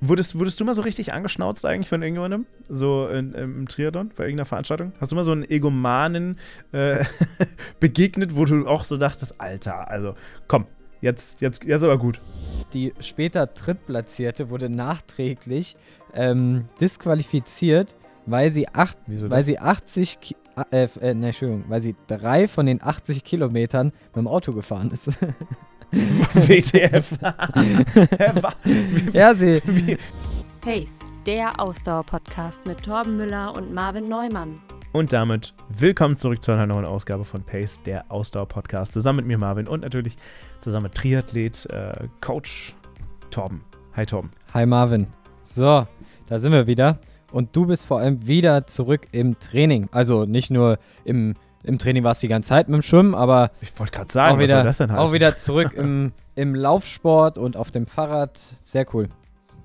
Wurdest, wurdest du mal so richtig angeschnauzt eigentlich von irgendjemandem? So in, im Triathlon, bei irgendeiner Veranstaltung? Hast du mal so einen Egomanen äh, begegnet, wo du auch so dachtest, Alter, also komm, jetzt, jetzt, jetzt aber gut. Die später Drittplatzierte wurde nachträglich ähm, disqualifiziert, weil sie, acht, weil sie 80, Ki äh, äh, ne, Entschuldigung, weil sie drei von den 80 Kilometern mit dem Auto gefahren ist. WTF. ja, sie. Pace, der Ausdauer-Podcast mit Torben Müller und Marvin Neumann. Und damit willkommen zurück zu einer neuen Ausgabe von Pace, der Ausdauer-Podcast. Zusammen mit mir, Marvin, und natürlich zusammen mit Triathlet, äh, Coach Torben. Hi, Torben. Hi, Marvin. So, da sind wir wieder. Und du bist vor allem wieder zurück im Training. Also nicht nur im im Training warst du die ganze Zeit mit dem Schwimmen, aber ich wollte gerade sagen, auch wieder, auch wieder zurück im, im Laufsport und auf dem Fahrrad. Sehr cool.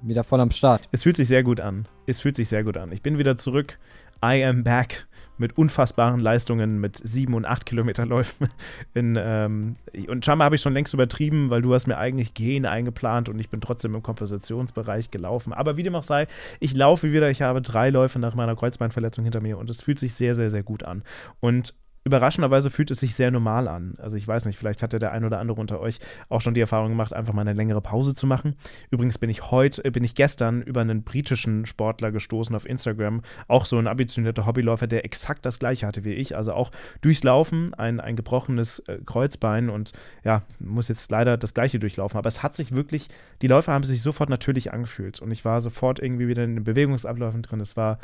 Wieder voll am Start. Es fühlt sich sehr gut an. Es fühlt sich sehr gut an. Ich bin wieder zurück. I am back mit unfassbaren Leistungen, mit sieben und acht Kilometerläufen. In, ähm, und scheinbar habe ich schon längst übertrieben, weil du hast mir eigentlich Gehen eingeplant und ich bin trotzdem im Kompositionsbereich gelaufen. Aber wie dem auch sei, ich laufe wieder. Ich habe drei Läufe nach meiner Kreuzbeinverletzung hinter mir und es fühlt sich sehr, sehr, sehr gut an. Und überraschenderweise fühlt es sich sehr normal an. Also ich weiß nicht, vielleicht hatte der ein oder andere unter euch auch schon die Erfahrung gemacht, einfach mal eine längere Pause zu machen. Übrigens bin ich heute, äh, bin ich gestern über einen britischen Sportler gestoßen auf Instagram, auch so ein ambitionierter Hobbyläufer, der exakt das gleiche hatte wie ich. Also auch durchs Laufen ein, ein gebrochenes äh, Kreuzbein und ja, muss jetzt leider das gleiche durchlaufen. Aber es hat sich wirklich, die Läufe haben sich sofort natürlich angefühlt und ich war sofort irgendwie wieder in den Bewegungsabläufen drin. Es war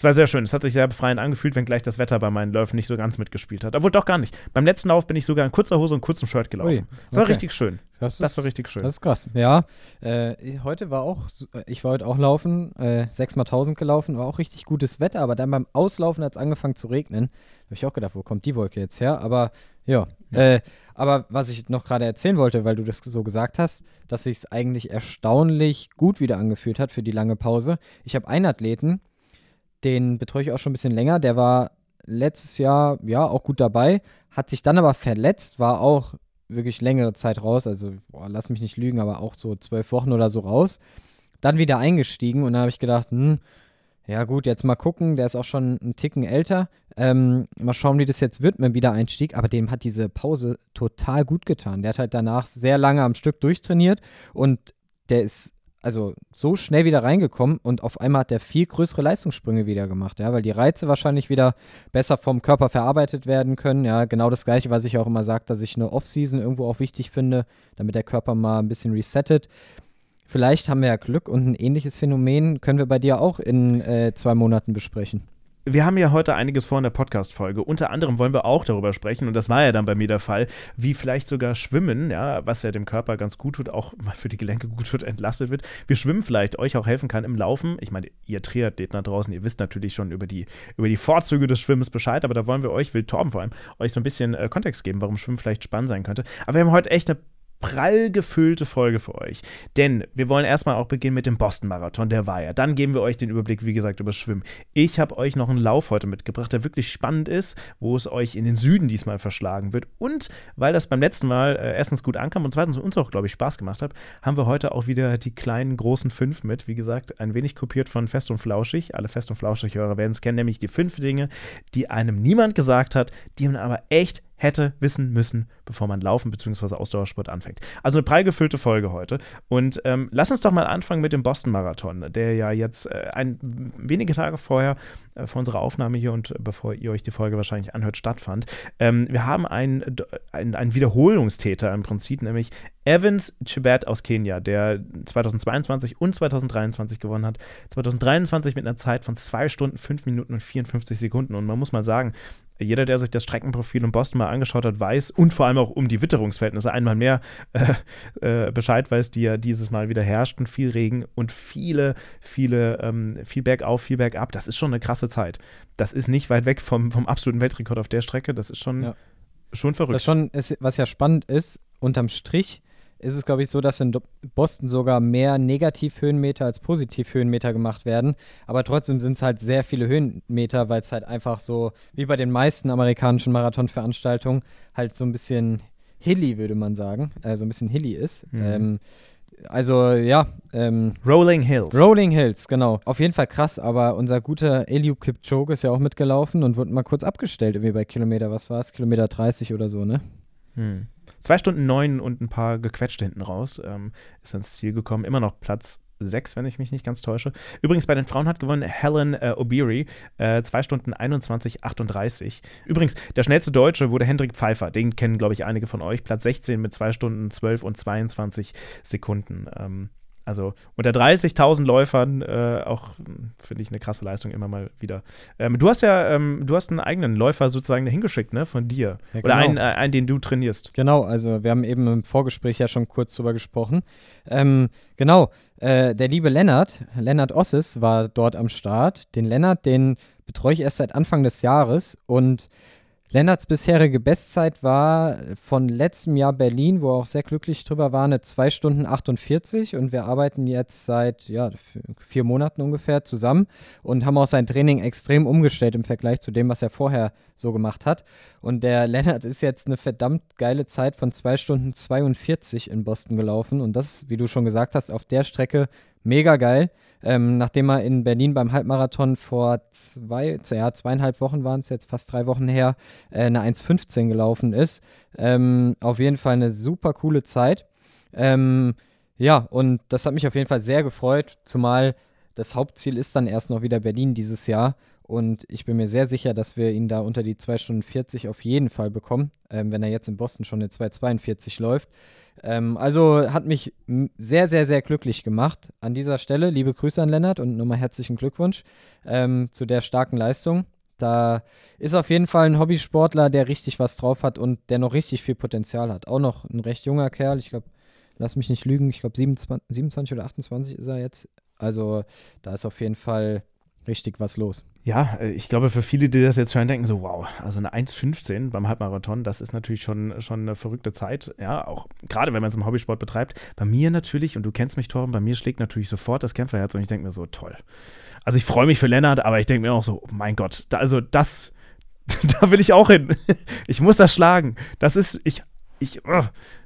es war sehr schön. Es hat sich sehr befreiend angefühlt, wenngleich das Wetter bei meinen Läufen nicht so ganz mitgespielt hat. Obwohl doch gar nicht. Beim letzten Lauf bin ich sogar in kurzer Hose und kurzem Shirt gelaufen. Ui, das war richtig schön. Das, ist, das, war richtig schön. Das ist krass. Ja, äh, heute war auch, ich war heute auch laufen, äh, 6 mal 1000 gelaufen, war auch richtig gutes Wetter, aber dann beim Auslaufen hat es angefangen zu regnen. Da habe ich auch gedacht, wo kommt die Wolke jetzt her? Aber ja, ja. Äh, aber was ich noch gerade erzählen wollte, weil du das so gesagt hast, dass sich es eigentlich erstaunlich gut wieder angefühlt hat für die lange Pause. Ich habe einen Athleten, den betreue ich auch schon ein bisschen länger. Der war letztes Jahr ja auch gut dabei, hat sich dann aber verletzt, war auch wirklich längere Zeit raus. Also, boah, lass mich nicht lügen, aber auch so zwölf Wochen oder so raus. Dann wieder eingestiegen und da habe ich gedacht, hm, ja gut, jetzt mal gucken, der ist auch schon einen Ticken älter. Ähm, mal schauen, wie das jetzt wird mit dem Wiedereinstieg. Aber dem hat diese Pause total gut getan. Der hat halt danach sehr lange am Stück durchtrainiert und der ist also so schnell wieder reingekommen und auf einmal hat er viel größere Leistungssprünge wieder gemacht, ja, weil die Reize wahrscheinlich wieder besser vom Körper verarbeitet werden können. Ja, genau das gleiche, was ich auch immer sage, dass ich eine Off-Season irgendwo auch wichtig finde, damit der Körper mal ein bisschen resettet. Vielleicht haben wir ja Glück und ein ähnliches Phänomen können wir bei dir auch in äh, zwei Monaten besprechen wir haben ja heute einiges vor in der Podcast-Folge. Unter anderem wollen wir auch darüber sprechen, und das war ja dann bei mir der Fall, wie vielleicht sogar Schwimmen, ja, was ja dem Körper ganz gut tut, auch mal für die Gelenke gut tut, entlastet wird. Wie Schwimmen vielleicht euch auch helfen kann im Laufen. Ich meine, ihr Triathleten da draußen, ihr wisst natürlich schon über die, über die Vorzüge des Schwimmens Bescheid, aber da wollen wir euch, will Torben vor allem, euch so ein bisschen äh, Kontext geben, warum Schwimmen vielleicht spannend sein könnte. Aber wir haben heute echt eine prall gefüllte Folge für euch. Denn wir wollen erstmal auch beginnen mit dem Boston-Marathon, der war ja. Dann geben wir euch den Überblick, wie gesagt, über Schwimmen. Ich habe euch noch einen Lauf heute mitgebracht, der wirklich spannend ist, wo es euch in den Süden diesmal verschlagen wird. Und weil das beim letzten Mal äh, erstens gut ankam und zweitens uns auch, glaube ich, Spaß gemacht hat, haben wir heute auch wieder die kleinen, großen fünf mit. Wie gesagt, ein wenig kopiert von Fest und Flauschig. Alle Fest und Flauschig-Hörer werden es kennen, nämlich die fünf Dinge, die einem niemand gesagt hat, die man aber echt hätte wissen müssen, bevor man Laufen bzw. Ausdauersport anfängt. Also eine prall gefüllte Folge heute. Und ähm, lass uns doch mal anfangen mit dem Boston-Marathon, der ja jetzt äh, ein, wenige Tage vorher äh, vor unserer Aufnahme hier und bevor ihr euch die Folge wahrscheinlich anhört, stattfand. Ähm, wir haben einen, einen, Wiederholungstäter im Prinzip, nämlich Evans Chibet aus Kenia, der 2022 und 2023 gewonnen hat. 2023 mit einer Zeit von 2 Stunden, 5 Minuten und 54 Sekunden. Und man muss mal sagen, jeder, der sich das Streckenprofil in Boston mal angeschaut hat, weiß und vor allem auch um die Witterungsverhältnisse einmal mehr äh, äh, Bescheid weiß, die ja dieses Mal wieder herrschten. Viel Regen und viele, viele, ähm, viel bergauf, viel bergab. Das ist schon eine krasse Zeit. Das ist nicht weit weg vom, vom absoluten Weltrekord auf der Strecke. Das ist schon, ja. schon verrückt. Das schon ist, was ja spannend ist, unterm Strich ist es, glaube ich, so, dass in Boston sogar mehr Negativhöhenmeter als Positivhöhenmeter gemacht werden. Aber trotzdem sind es halt sehr viele Höhenmeter, weil es halt einfach so, wie bei den meisten amerikanischen Marathonveranstaltungen, halt so ein bisschen hilly, würde man sagen. Also ein bisschen hilly ist. Mhm. Ähm, also ja. Ähm, Rolling Hills. Rolling Hills, genau. Auf jeden Fall krass, aber unser guter Eliud Kipchoge ist ja auch mitgelaufen und wurde mal kurz abgestellt, irgendwie bei Kilometer, was war es? Kilometer 30 oder so, ne? Hm. Zwei Stunden neun und ein paar gequetschte hinten raus. Ähm, ist ans Ziel gekommen. Immer noch Platz 6, wenn ich mich nicht ganz täusche. Übrigens, bei den Frauen hat gewonnen Helen äh, O'Beary, äh, 2 Stunden 21, 38. Übrigens, der schnellste Deutsche wurde Hendrik Pfeiffer. Den kennen, glaube ich, einige von euch. Platz 16 mit 2 Stunden 12 und 22 Sekunden. Ähm, also unter 30.000 Läufern äh, auch, finde ich, eine krasse Leistung immer mal wieder. Ähm, du hast ja, ähm, du hast einen eigenen Läufer sozusagen hingeschickt, ne, von dir. Ja, Oder genau. einen, äh, einen, den du trainierst. Genau, also wir haben eben im Vorgespräch ja schon kurz drüber gesprochen. Ähm, genau, äh, der liebe Lennart, Lennart Osses war dort am Start. Den Lennart, den betreue ich erst seit Anfang des Jahres und Lennarts bisherige Bestzeit war von letztem Jahr Berlin, wo er auch sehr glücklich drüber war, eine 2 Stunden 48 und wir arbeiten jetzt seit ja, vier Monaten ungefähr zusammen und haben auch sein Training extrem umgestellt im Vergleich zu dem, was er vorher so gemacht hat. Und der Lennart ist jetzt eine verdammt geile Zeit von 2 Stunden 42 in Boston gelaufen und das, wie du schon gesagt hast, auf der Strecke mega geil. Ähm, nachdem er in Berlin beim Halbmarathon vor zwei, ja, zweieinhalb Wochen waren es jetzt, fast drei Wochen her, äh, eine 1,15 gelaufen ist. Ähm, auf jeden Fall eine super coole Zeit. Ähm, ja, und das hat mich auf jeden Fall sehr gefreut, zumal das Hauptziel ist dann erst noch wieder Berlin dieses Jahr. Und ich bin mir sehr sicher, dass wir ihn da unter die 2 Stunden 40 auf jeden Fall bekommen, ähm, wenn er jetzt in Boston schon eine 2,42 läuft. Ähm, also hat mich sehr, sehr, sehr glücklich gemacht. An dieser Stelle liebe Grüße an Lennart und nochmal herzlichen Glückwunsch ähm, zu der starken Leistung. Da ist auf jeden Fall ein Hobbysportler, der richtig was drauf hat und der noch richtig viel Potenzial hat. Auch noch ein recht junger Kerl. Ich glaube, lass mich nicht lügen, ich glaube 27, 27 oder 28 ist er jetzt. Also da ist auf jeden Fall richtig was los. Ja, äh, ich glaube, für viele, die das jetzt hören, denken so, wow, also eine 1,15 beim Halbmarathon, das ist natürlich schon, schon eine verrückte Zeit. Ja, auch gerade wenn man es im Hobbysport betreibt. Bei mir natürlich, und du kennst mich, Torben, bei mir schlägt natürlich sofort das Kämpferherz und ich denke mir so, toll. Also ich freue mich für Lennart, aber ich denke mir auch so, oh mein Gott, da, also das, da will ich auch hin. Ich muss das schlagen. Das ist, ich, ich, oh,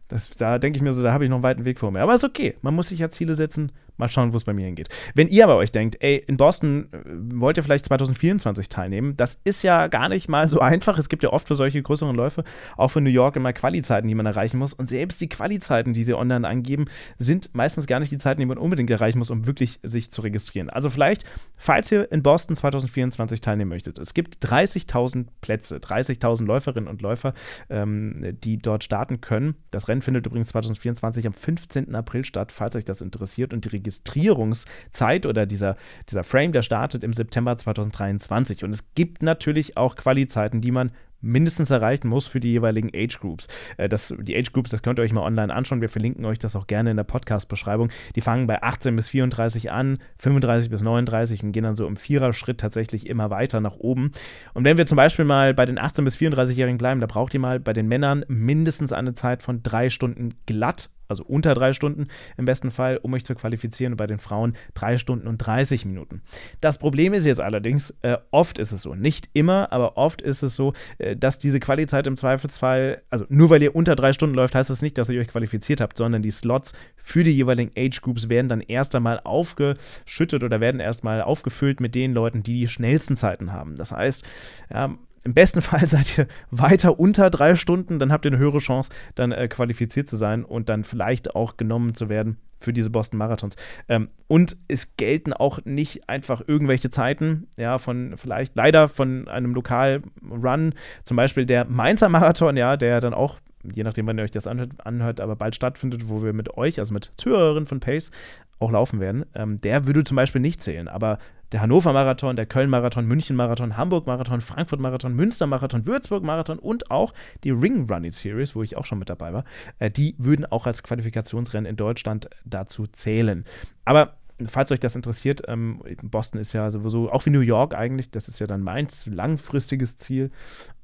das, da denke ich mir so, da habe ich noch einen weiten Weg vor mir. Aber ist okay. Man muss sich ja Ziele setzen. Mal schauen, wo es bei mir hingeht. Wenn ihr aber euch denkt, ey, in Boston äh, wollt ihr vielleicht 2024 teilnehmen, das ist ja gar nicht mal so einfach. Es gibt ja oft für solche größeren Läufe, auch für New York, immer Qualizeiten, die man erreichen muss. Und selbst die Qualizeiten, die sie online angeben, sind meistens gar nicht die Zeiten, die man unbedingt erreichen muss, um wirklich sich zu registrieren. Also vielleicht, falls ihr in Boston 2024 teilnehmen möchtet, es gibt 30.000 Plätze, 30.000 Läuferinnen und Läufer, ähm, die dort starten können. Das Rennen findet übrigens 2024 am 15. April statt, falls euch das interessiert. Und die Registrierungszeit oder dieser, dieser Frame, der startet im September 2023. Und es gibt natürlich auch Qualizeiten, die man mindestens erreichen muss für die jeweiligen Age Groups. Äh, das, die Age Groups, das könnt ihr euch mal online anschauen. Wir verlinken euch das auch gerne in der Podcast-Beschreibung. Die fangen bei 18 bis 34 an, 35 bis 39 und gehen dann so im Viererschritt tatsächlich immer weiter nach oben. Und wenn wir zum Beispiel mal bei den 18 bis 34-Jährigen bleiben, da braucht ihr mal bei den Männern mindestens eine Zeit von drei Stunden glatt also unter drei Stunden im besten Fall, um euch zu qualifizieren. Bei den Frauen drei Stunden und 30 Minuten. Das Problem ist jetzt allerdings, äh, oft ist es so, nicht immer, aber oft ist es so, äh, dass diese Qualizeit im Zweifelsfall, also nur weil ihr unter drei Stunden läuft, heißt das nicht, dass ihr euch qualifiziert habt, sondern die Slots für die jeweiligen Age Groups werden dann erst einmal aufgeschüttet oder werden erstmal aufgefüllt mit den Leuten, die die schnellsten Zeiten haben. Das heißt, ja, im besten Fall seid ihr weiter unter drei Stunden, dann habt ihr eine höhere Chance, dann äh, qualifiziert zu sein und dann vielleicht auch genommen zu werden für diese Boston Marathons. Ähm, und es gelten auch nicht einfach irgendwelche Zeiten, ja, von vielleicht leider von einem Lokal-Run, zum Beispiel der Mainzer Marathon, ja, der dann auch je nachdem, wann ihr euch das anhört, anhört, aber bald stattfindet, wo wir mit euch, also mit Zuhörerinnen von Pace, auch laufen werden, ähm, der würde zum Beispiel nicht zählen. Aber der Hannover-Marathon, der Köln-Marathon, München-Marathon, Hamburg-Marathon, Frankfurt-Marathon, Münster-Marathon, Würzburg-Marathon und auch die Ring Running Series, wo ich auch schon mit dabei war, äh, die würden auch als Qualifikationsrennen in Deutschland dazu zählen. Aber falls euch das interessiert, ähm, Boston ist ja sowieso, auch wie New York eigentlich, das ist ja dann mein langfristiges Ziel,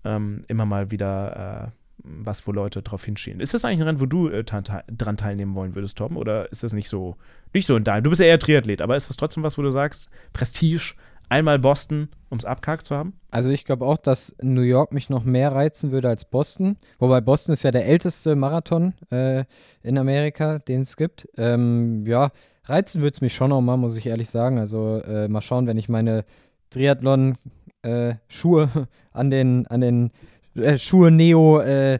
ähm, immer mal wieder äh, was, wo Leute drauf hinschielen. Ist das eigentlich ein Rennen, wo du äh, dran teilnehmen wollen würdest, Tom? Oder ist das nicht so, nicht so in deinem? Du bist ja eher Triathlet, aber ist das trotzdem was, wo du sagst, Prestige, einmal Boston, um es abgehakt zu haben? Also ich glaube auch, dass New York mich noch mehr reizen würde als Boston. Wobei Boston ist ja der älteste Marathon äh, in Amerika, den es gibt. Ähm, ja, reizen würde es mich schon noch mal, muss ich ehrlich sagen. Also äh, mal schauen, wenn ich meine Triathlon-Schuhe äh, an den, an den äh, Schuhe, Neo, äh,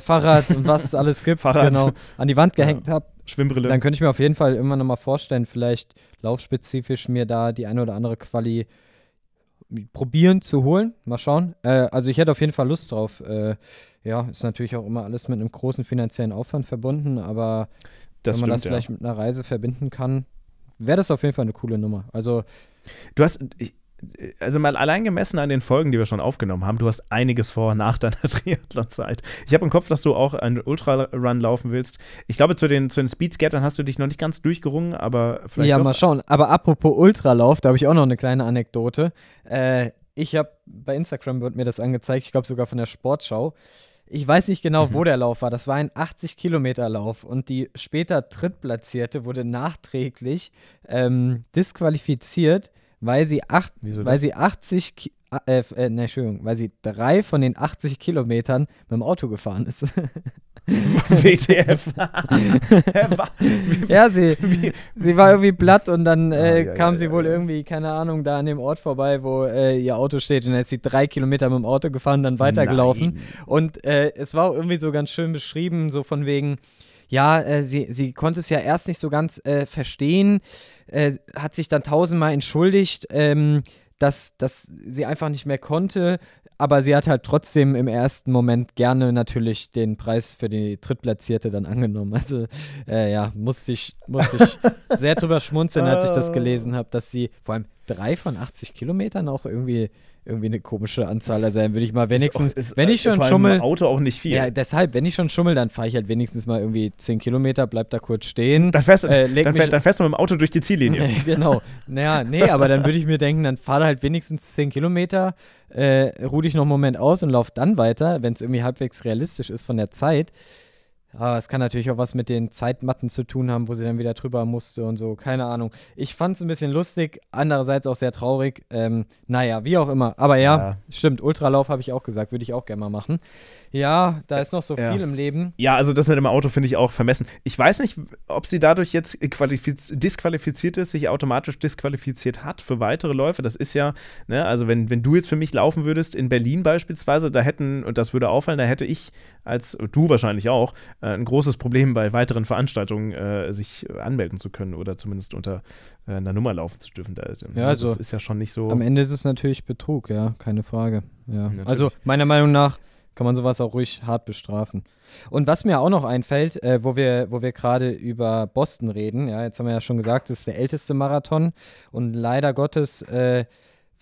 Fahrrad und was es alles gibt, Fahrrad. genau, an die Wand gehängt Ja. habe. Schwimmbrille. Dann könnte ich mir auf jeden Fall immer noch mal vorstellen, vielleicht laufspezifisch mir da die eine oder andere Quali probieren zu holen. Mal schauen. Äh, also ich hätte auf jeden Fall Lust drauf. Äh, ja, ist natürlich auch immer alles mit einem großen finanziellen Aufwand verbunden, aber das wenn man das stimmt, vielleicht mit einer Reise verbinden kann, wäre das auf jeden Fall eine coole Nummer. Also Du hast, ich- also mal allein gemessen an den Folgen, die wir schon aufgenommen haben, du hast einiges vor nach deiner Triathlon-Zeit. Ich habe im Kopf, dass du auch einen Ultrarun laufen willst. Ich glaube, zu den, zu den Speedskattern hast du dich noch nicht ganz durchgerungen, aber vielleicht ja, doch. mal schauen. Aber apropos Ultralauf, da habe ich auch noch eine kleine Anekdote. Äh, ich habe bei Instagram wird mir das angezeigt, ich glaube sogar von der Sportschau. Ich weiß nicht genau, Mhm. wo der Lauf war. Das war ein 80-Kilometer-Lauf und die später Drittplatzierte wurde nachträglich ähm, disqualifiziert, weil sie, acht, Wieso weil das? sie 80, Ki- äh, äh, ne, Entschuldigung, weil sie drei von den 80 Kilometern mit dem Auto gefahren ist. WTF. Ja, sie, sie war irgendwie platt und dann äh, Ah, ja, kam ja, sie ja, wohl irgendwie, keine Ahnung, da an dem Ort vorbei, wo äh, ihr Auto steht. Und dann ist sie drei Kilometer mit dem Auto gefahren, dann weitergelaufen. Nein. Und äh, es war auch irgendwie so ganz schön beschrieben, so von wegen, ja, äh, sie, sie konnte es ja erst nicht so ganz äh, verstehen, äh, hat sich dann tausendmal entschuldigt, ähm, dass, dass sie einfach nicht mehr konnte. Aber sie hat halt trotzdem im ersten Moment gerne natürlich den Preis für die Drittplatzierte dann angenommen. Also äh, ja, musste ich, musste ich sehr drüber schmunzeln, als ich das Ah. gelesen habe, dass sie vor allem drei von 80 Kilometern auch irgendwie, irgendwie eine komische Anzahl. Also dann würde ich mal wenigstens, Ist ist, wenn äh, ich schon vor allem schummel, Auto auch nicht viel. ja, deshalb, wenn ich schon schummel, dann fahre ich halt wenigstens mal irgendwie 10 Kilometer, bleib da kurz stehen. dann, fährst, du- äh, leg dann, fähr, dann fährst du mit dem Auto durch die Ziellinie. genau. Naja, nee, aber dann würde ich mir denken, dann fahre halt wenigstens 10 Kilometer, äh, ruh dich noch einen Moment aus und lauf dann weiter, wenn es irgendwie halbwegs realistisch ist von der Zeit. Aber es kann natürlich auch was mit den Zeitmatten zu tun haben, wo sie dann wieder drüber musste und so. Keine Ahnung. Ich fand es ein bisschen lustig, andererseits auch sehr traurig. Ähm, naja, wie auch immer. Aber ja, Ja. stimmt. Ultralauf habe ich auch gesagt, würde ich auch gerne mal machen. Ja, da ist noch so Ja. viel im Leben. Ja, also das mit dem Auto finde ich auch vermessen. Ich weiß nicht, ob sie dadurch jetzt qualifiz disqualifiziert ist, sich automatisch disqualifiziert hat für weitere Läufe. Das ist ja, ne, also wenn, wenn du jetzt für mich laufen würdest, in Berlin beispielsweise, da hätten, und das würde auffallen, da hätte ich als, du wahrscheinlich auch, äh, ein großes Problem bei weiteren Veranstaltungen äh, sich anmelden zu können oder zumindest unter äh, einer Nummer laufen zu dürfen. Da ist, Ja, also das ist ja schon nicht so. Am Ende ist es natürlich Betrug, ja, keine Frage. Ja. Natürlich. Also meiner Meinung nach kann man sowas auch ruhig hart bestrafen. Und was mir auch noch einfällt, äh, wo wir, wo wir gerade über Boston reden, ja, jetzt haben wir ja schon gesagt, das ist der älteste Marathon und leider Gottes äh,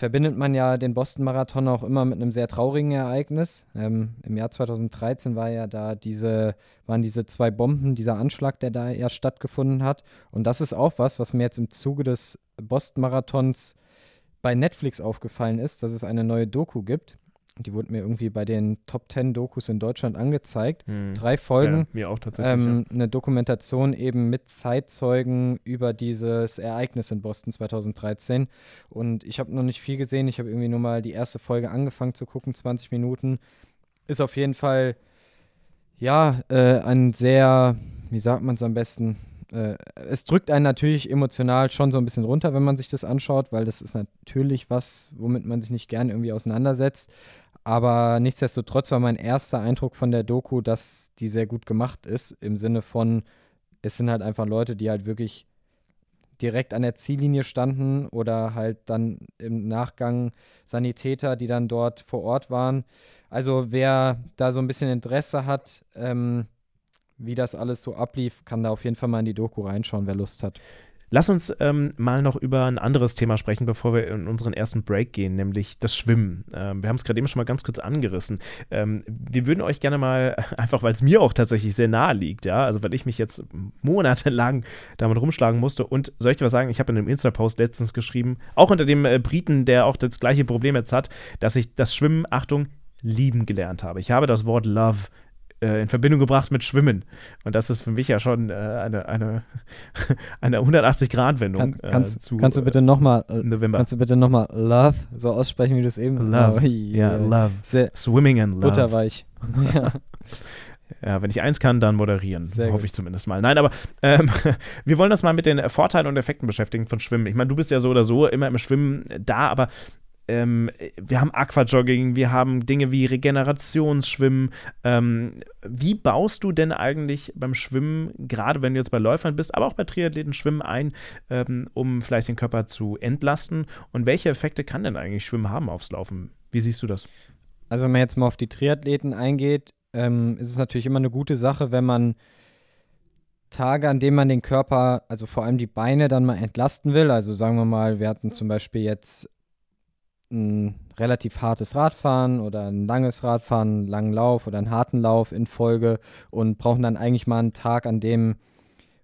verbindet man ja den Boston-Marathon auch immer mit einem sehr traurigen Ereignis. Ähm, Im Jahr 2013 war ja da diese, waren diese zwei Bomben, dieser Anschlag, der da ja stattgefunden hat. Und das ist auch was, was mir jetzt im Zuge des Boston-Marathons bei Netflix aufgefallen ist, dass es eine neue Doku gibt. Die wurde mir irgendwie bei den Top 10 Dokus in Deutschland angezeigt. Hm. Drei Folgen. Ja, mir auch tatsächlich. Ähm, eine Dokumentation eben mit Zeitzeugen über dieses Ereignis in Boston 2013. Und ich habe noch nicht viel gesehen. Ich habe irgendwie nur mal die erste Folge angefangen zu gucken, 20 Minuten. Ist auf jeden Fall, ja, äh, ein sehr, wie sagt man es am besten? Äh, es drückt einen natürlich emotional schon so ein bisschen runter, wenn man sich das anschaut, weil das ist natürlich was, womit man sich nicht gern irgendwie auseinandersetzt. Aber nichtsdestotrotz war mein erster Eindruck von der Doku, dass die sehr gut gemacht ist, im Sinne von, es sind halt einfach Leute, die halt wirklich direkt an der Ziellinie standen oder halt dann im Nachgang Sanitäter, die dann dort vor Ort waren. Also wer da so ein bisschen Interesse hat, ähm, wie das alles so ablief, kann da auf jeden Fall mal in die Doku reinschauen, wer Lust hat. Lass uns ähm, mal noch über ein anderes Thema sprechen, bevor wir in unseren ersten Break gehen, nämlich das Schwimmen. Ähm, wir haben es gerade eben schon mal ganz kurz angerissen. Ähm, wir würden euch gerne mal, einfach weil es mir auch tatsächlich sehr nahe liegt, ja, also weil ich mich jetzt monatelang damit rumschlagen musste und soll ich dir was sagen, ich habe in einem Insta-Post letztens geschrieben, auch unter dem äh, Briten, der auch das gleiche Problem jetzt hat, dass ich das Schwimmen, Achtung, lieben gelernt habe. Ich habe das Wort Love in Verbindung gebracht mit Schwimmen. Und das ist für mich ja schon äh, eine, eine, eine 180-Grad-Wendung. Kann, kannst, kannst du bitte nochmal Kannst du bitte nochmal Love so aussprechen, wie du es eben Love. Oh, yeah. Ja, Love. Sehr Swimming and Love. Butterweich. ja. Ja, wenn ich eins kann, dann moderieren. Sehr hoffe gut. ich zumindest mal. Nein, aber ähm, wir wollen uns mal mit den Vorteilen und Effekten beschäftigen von Schwimmen. Ich meine, du bist ja so oder so immer im Schwimmen da, aber ähm, wir haben Aquajogging, wir haben Dinge wie Regenerationsschwimmen. Ähm, wie baust du denn eigentlich beim Schwimmen, gerade wenn du jetzt bei Läufern bist, aber auch bei Triathleten Schwimmen ein, ähm, um vielleicht den Körper zu entlasten? Und welche Effekte kann denn eigentlich Schwimmen haben aufs Laufen? Wie siehst du das? Also wenn man jetzt mal auf die Triathleten eingeht, ähm, ist es natürlich immer eine gute Sache, wenn man Tage, an denen man den Körper, also vor allem die Beine, dann mal entlasten will. Also sagen wir mal, wir hatten zum Beispiel jetzt ein relativ hartes Radfahren oder ein langes Radfahren, einen langen Lauf oder einen harten Lauf in Folge und brauchen dann eigentlich mal einen Tag, an dem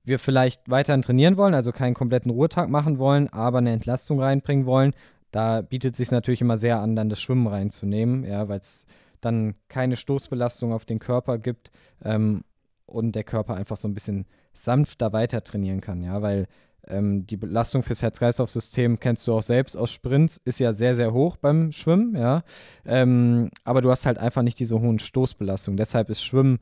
wir vielleicht weiterhin trainieren wollen, also keinen kompletten Ruhetag machen wollen, aber eine Entlastung reinbringen wollen. Da bietet es sich natürlich immer sehr an, dann das Schwimmen reinzunehmen, ja, weil es dann keine Stoßbelastung auf den Körper gibt ähm, und der Körper einfach so ein bisschen sanfter weiter trainieren kann, ja, weil ähm, die Belastung fürs Herz-Kreislauf-System kennst du auch selbst aus Sprints, ist ja sehr, sehr hoch beim Schwimmen, ja, ähm, aber du hast halt einfach nicht diese hohen Stoßbelastungen. Deshalb ist Schwimmen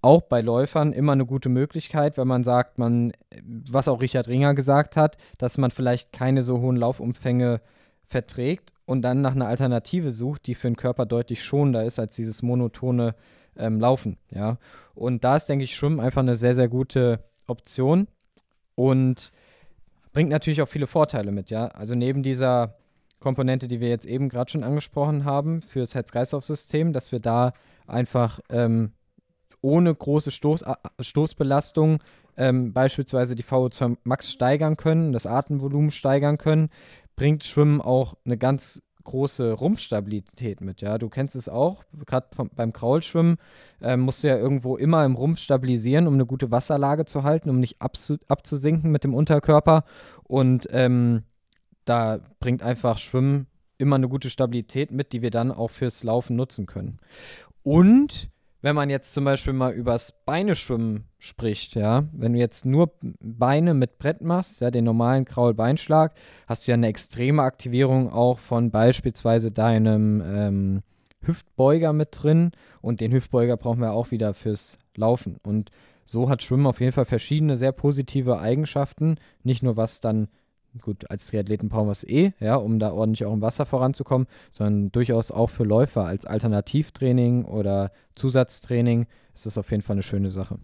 auch bei Läufern immer eine gute Möglichkeit, wenn man sagt, man, was auch Richard Ringer gesagt hat, dass man vielleicht keine so hohen Laufumfänge verträgt und dann nach einer Alternative sucht, die für den Körper deutlich schonender ist als dieses monotone ähm, Laufen. Ja? Und da ist, denke ich, Schwimmen einfach eine sehr, sehr gute Option und bringt natürlich auch viele Vorteile mit. Ja? Also neben dieser Komponente, die wir jetzt eben gerade schon angesprochen haben, fürs Herz-Kreislauf-System, dass wir da einfach ähm, ohne große Stoß, Stoßbelastung ähm, beispielsweise die VO2 Max steigern können, das Atemvolumen steigern können, bringt Schwimmen auch eine ganz große Rumpfstabilität mit. Ja, du kennst es auch, gerade beim Kraulschwimmen äh, musst du ja irgendwo immer im Rumpf stabilisieren, um eine gute Wasserlage zu halten, um nicht abzu abzusinken mit dem Unterkörper. Und ähm, da bringt einfach Schwimmen immer eine gute Stabilität mit, die wir dann auch fürs Laufen nutzen können. Und wenn man jetzt zum Beispiel mal übers Beineschwimmen spricht, ja, wenn du jetzt nur Beine mit Brett machst, ja, den normalen Kraulbeinschlag, hast du ja eine extreme Aktivierung auch von beispielsweise deinem ähm, Hüftbeuger mit drin und den Hüftbeuger brauchen wir auch wieder fürs Laufen. Und so hat Schwimmen auf jeden Fall verschiedene sehr positive Eigenschaften, nicht nur was dann gut, als Triathleten brauchen wir es eh, ja, um da ordentlich auch im Wasser voranzukommen, sondern durchaus auch für Läufer als Alternativtraining oder Zusatztraining ist das auf jeden Fall eine schöne Sache.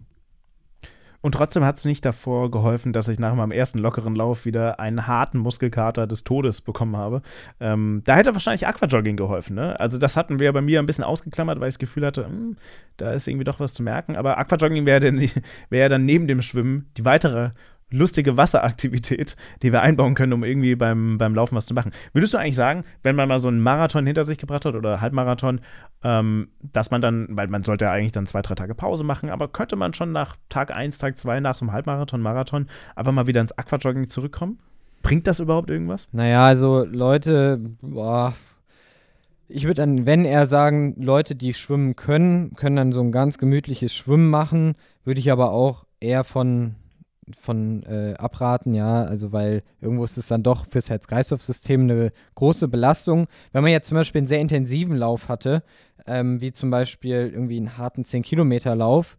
Und trotzdem hat es nicht davor geholfen, dass ich nach meinem ersten lockeren Lauf wieder einen harten Muskelkater des Todes bekommen habe. Ähm, da hätte wahrscheinlich Aquajogging geholfen. Ne? Also das hatten wir bei mir ein bisschen ausgeklammert, weil ich das Gefühl hatte, mh, hm, da ist irgendwie doch was zu merken. Aber Aquajogging wäre wär dann neben dem Schwimmen die weitere lustige Wasseraktivität, die wir einbauen können, um irgendwie beim, beim Laufen was zu machen. Würdest du eigentlich sagen, wenn man mal so einen Marathon hinter sich gebracht hat oder Halbmarathon, ähm, dass man dann, weil man sollte ja eigentlich dann zwei, drei Tage Pause machen, aber könnte man schon nach Tag 1, Tag 2, nach so einem Halbmarathon, Marathon einfach mal wieder ins Aquajogging zurückkommen? Bringt das überhaupt irgendwas? Naja, also Leute, boah, ich würde dann, wenn er sagen, Leute, die schwimmen können, können dann so ein ganz gemütliches Schwimmen machen, würde ich aber auch eher von von äh, abraten, ja, also weil irgendwo ist es dann doch fürs Herz-Kreislauf-System eine große Belastung. Wenn man jetzt zum Beispiel einen sehr intensiven Lauf hatte, ähm, wie zum Beispiel irgendwie einen harten 10-Kilometer-Lauf,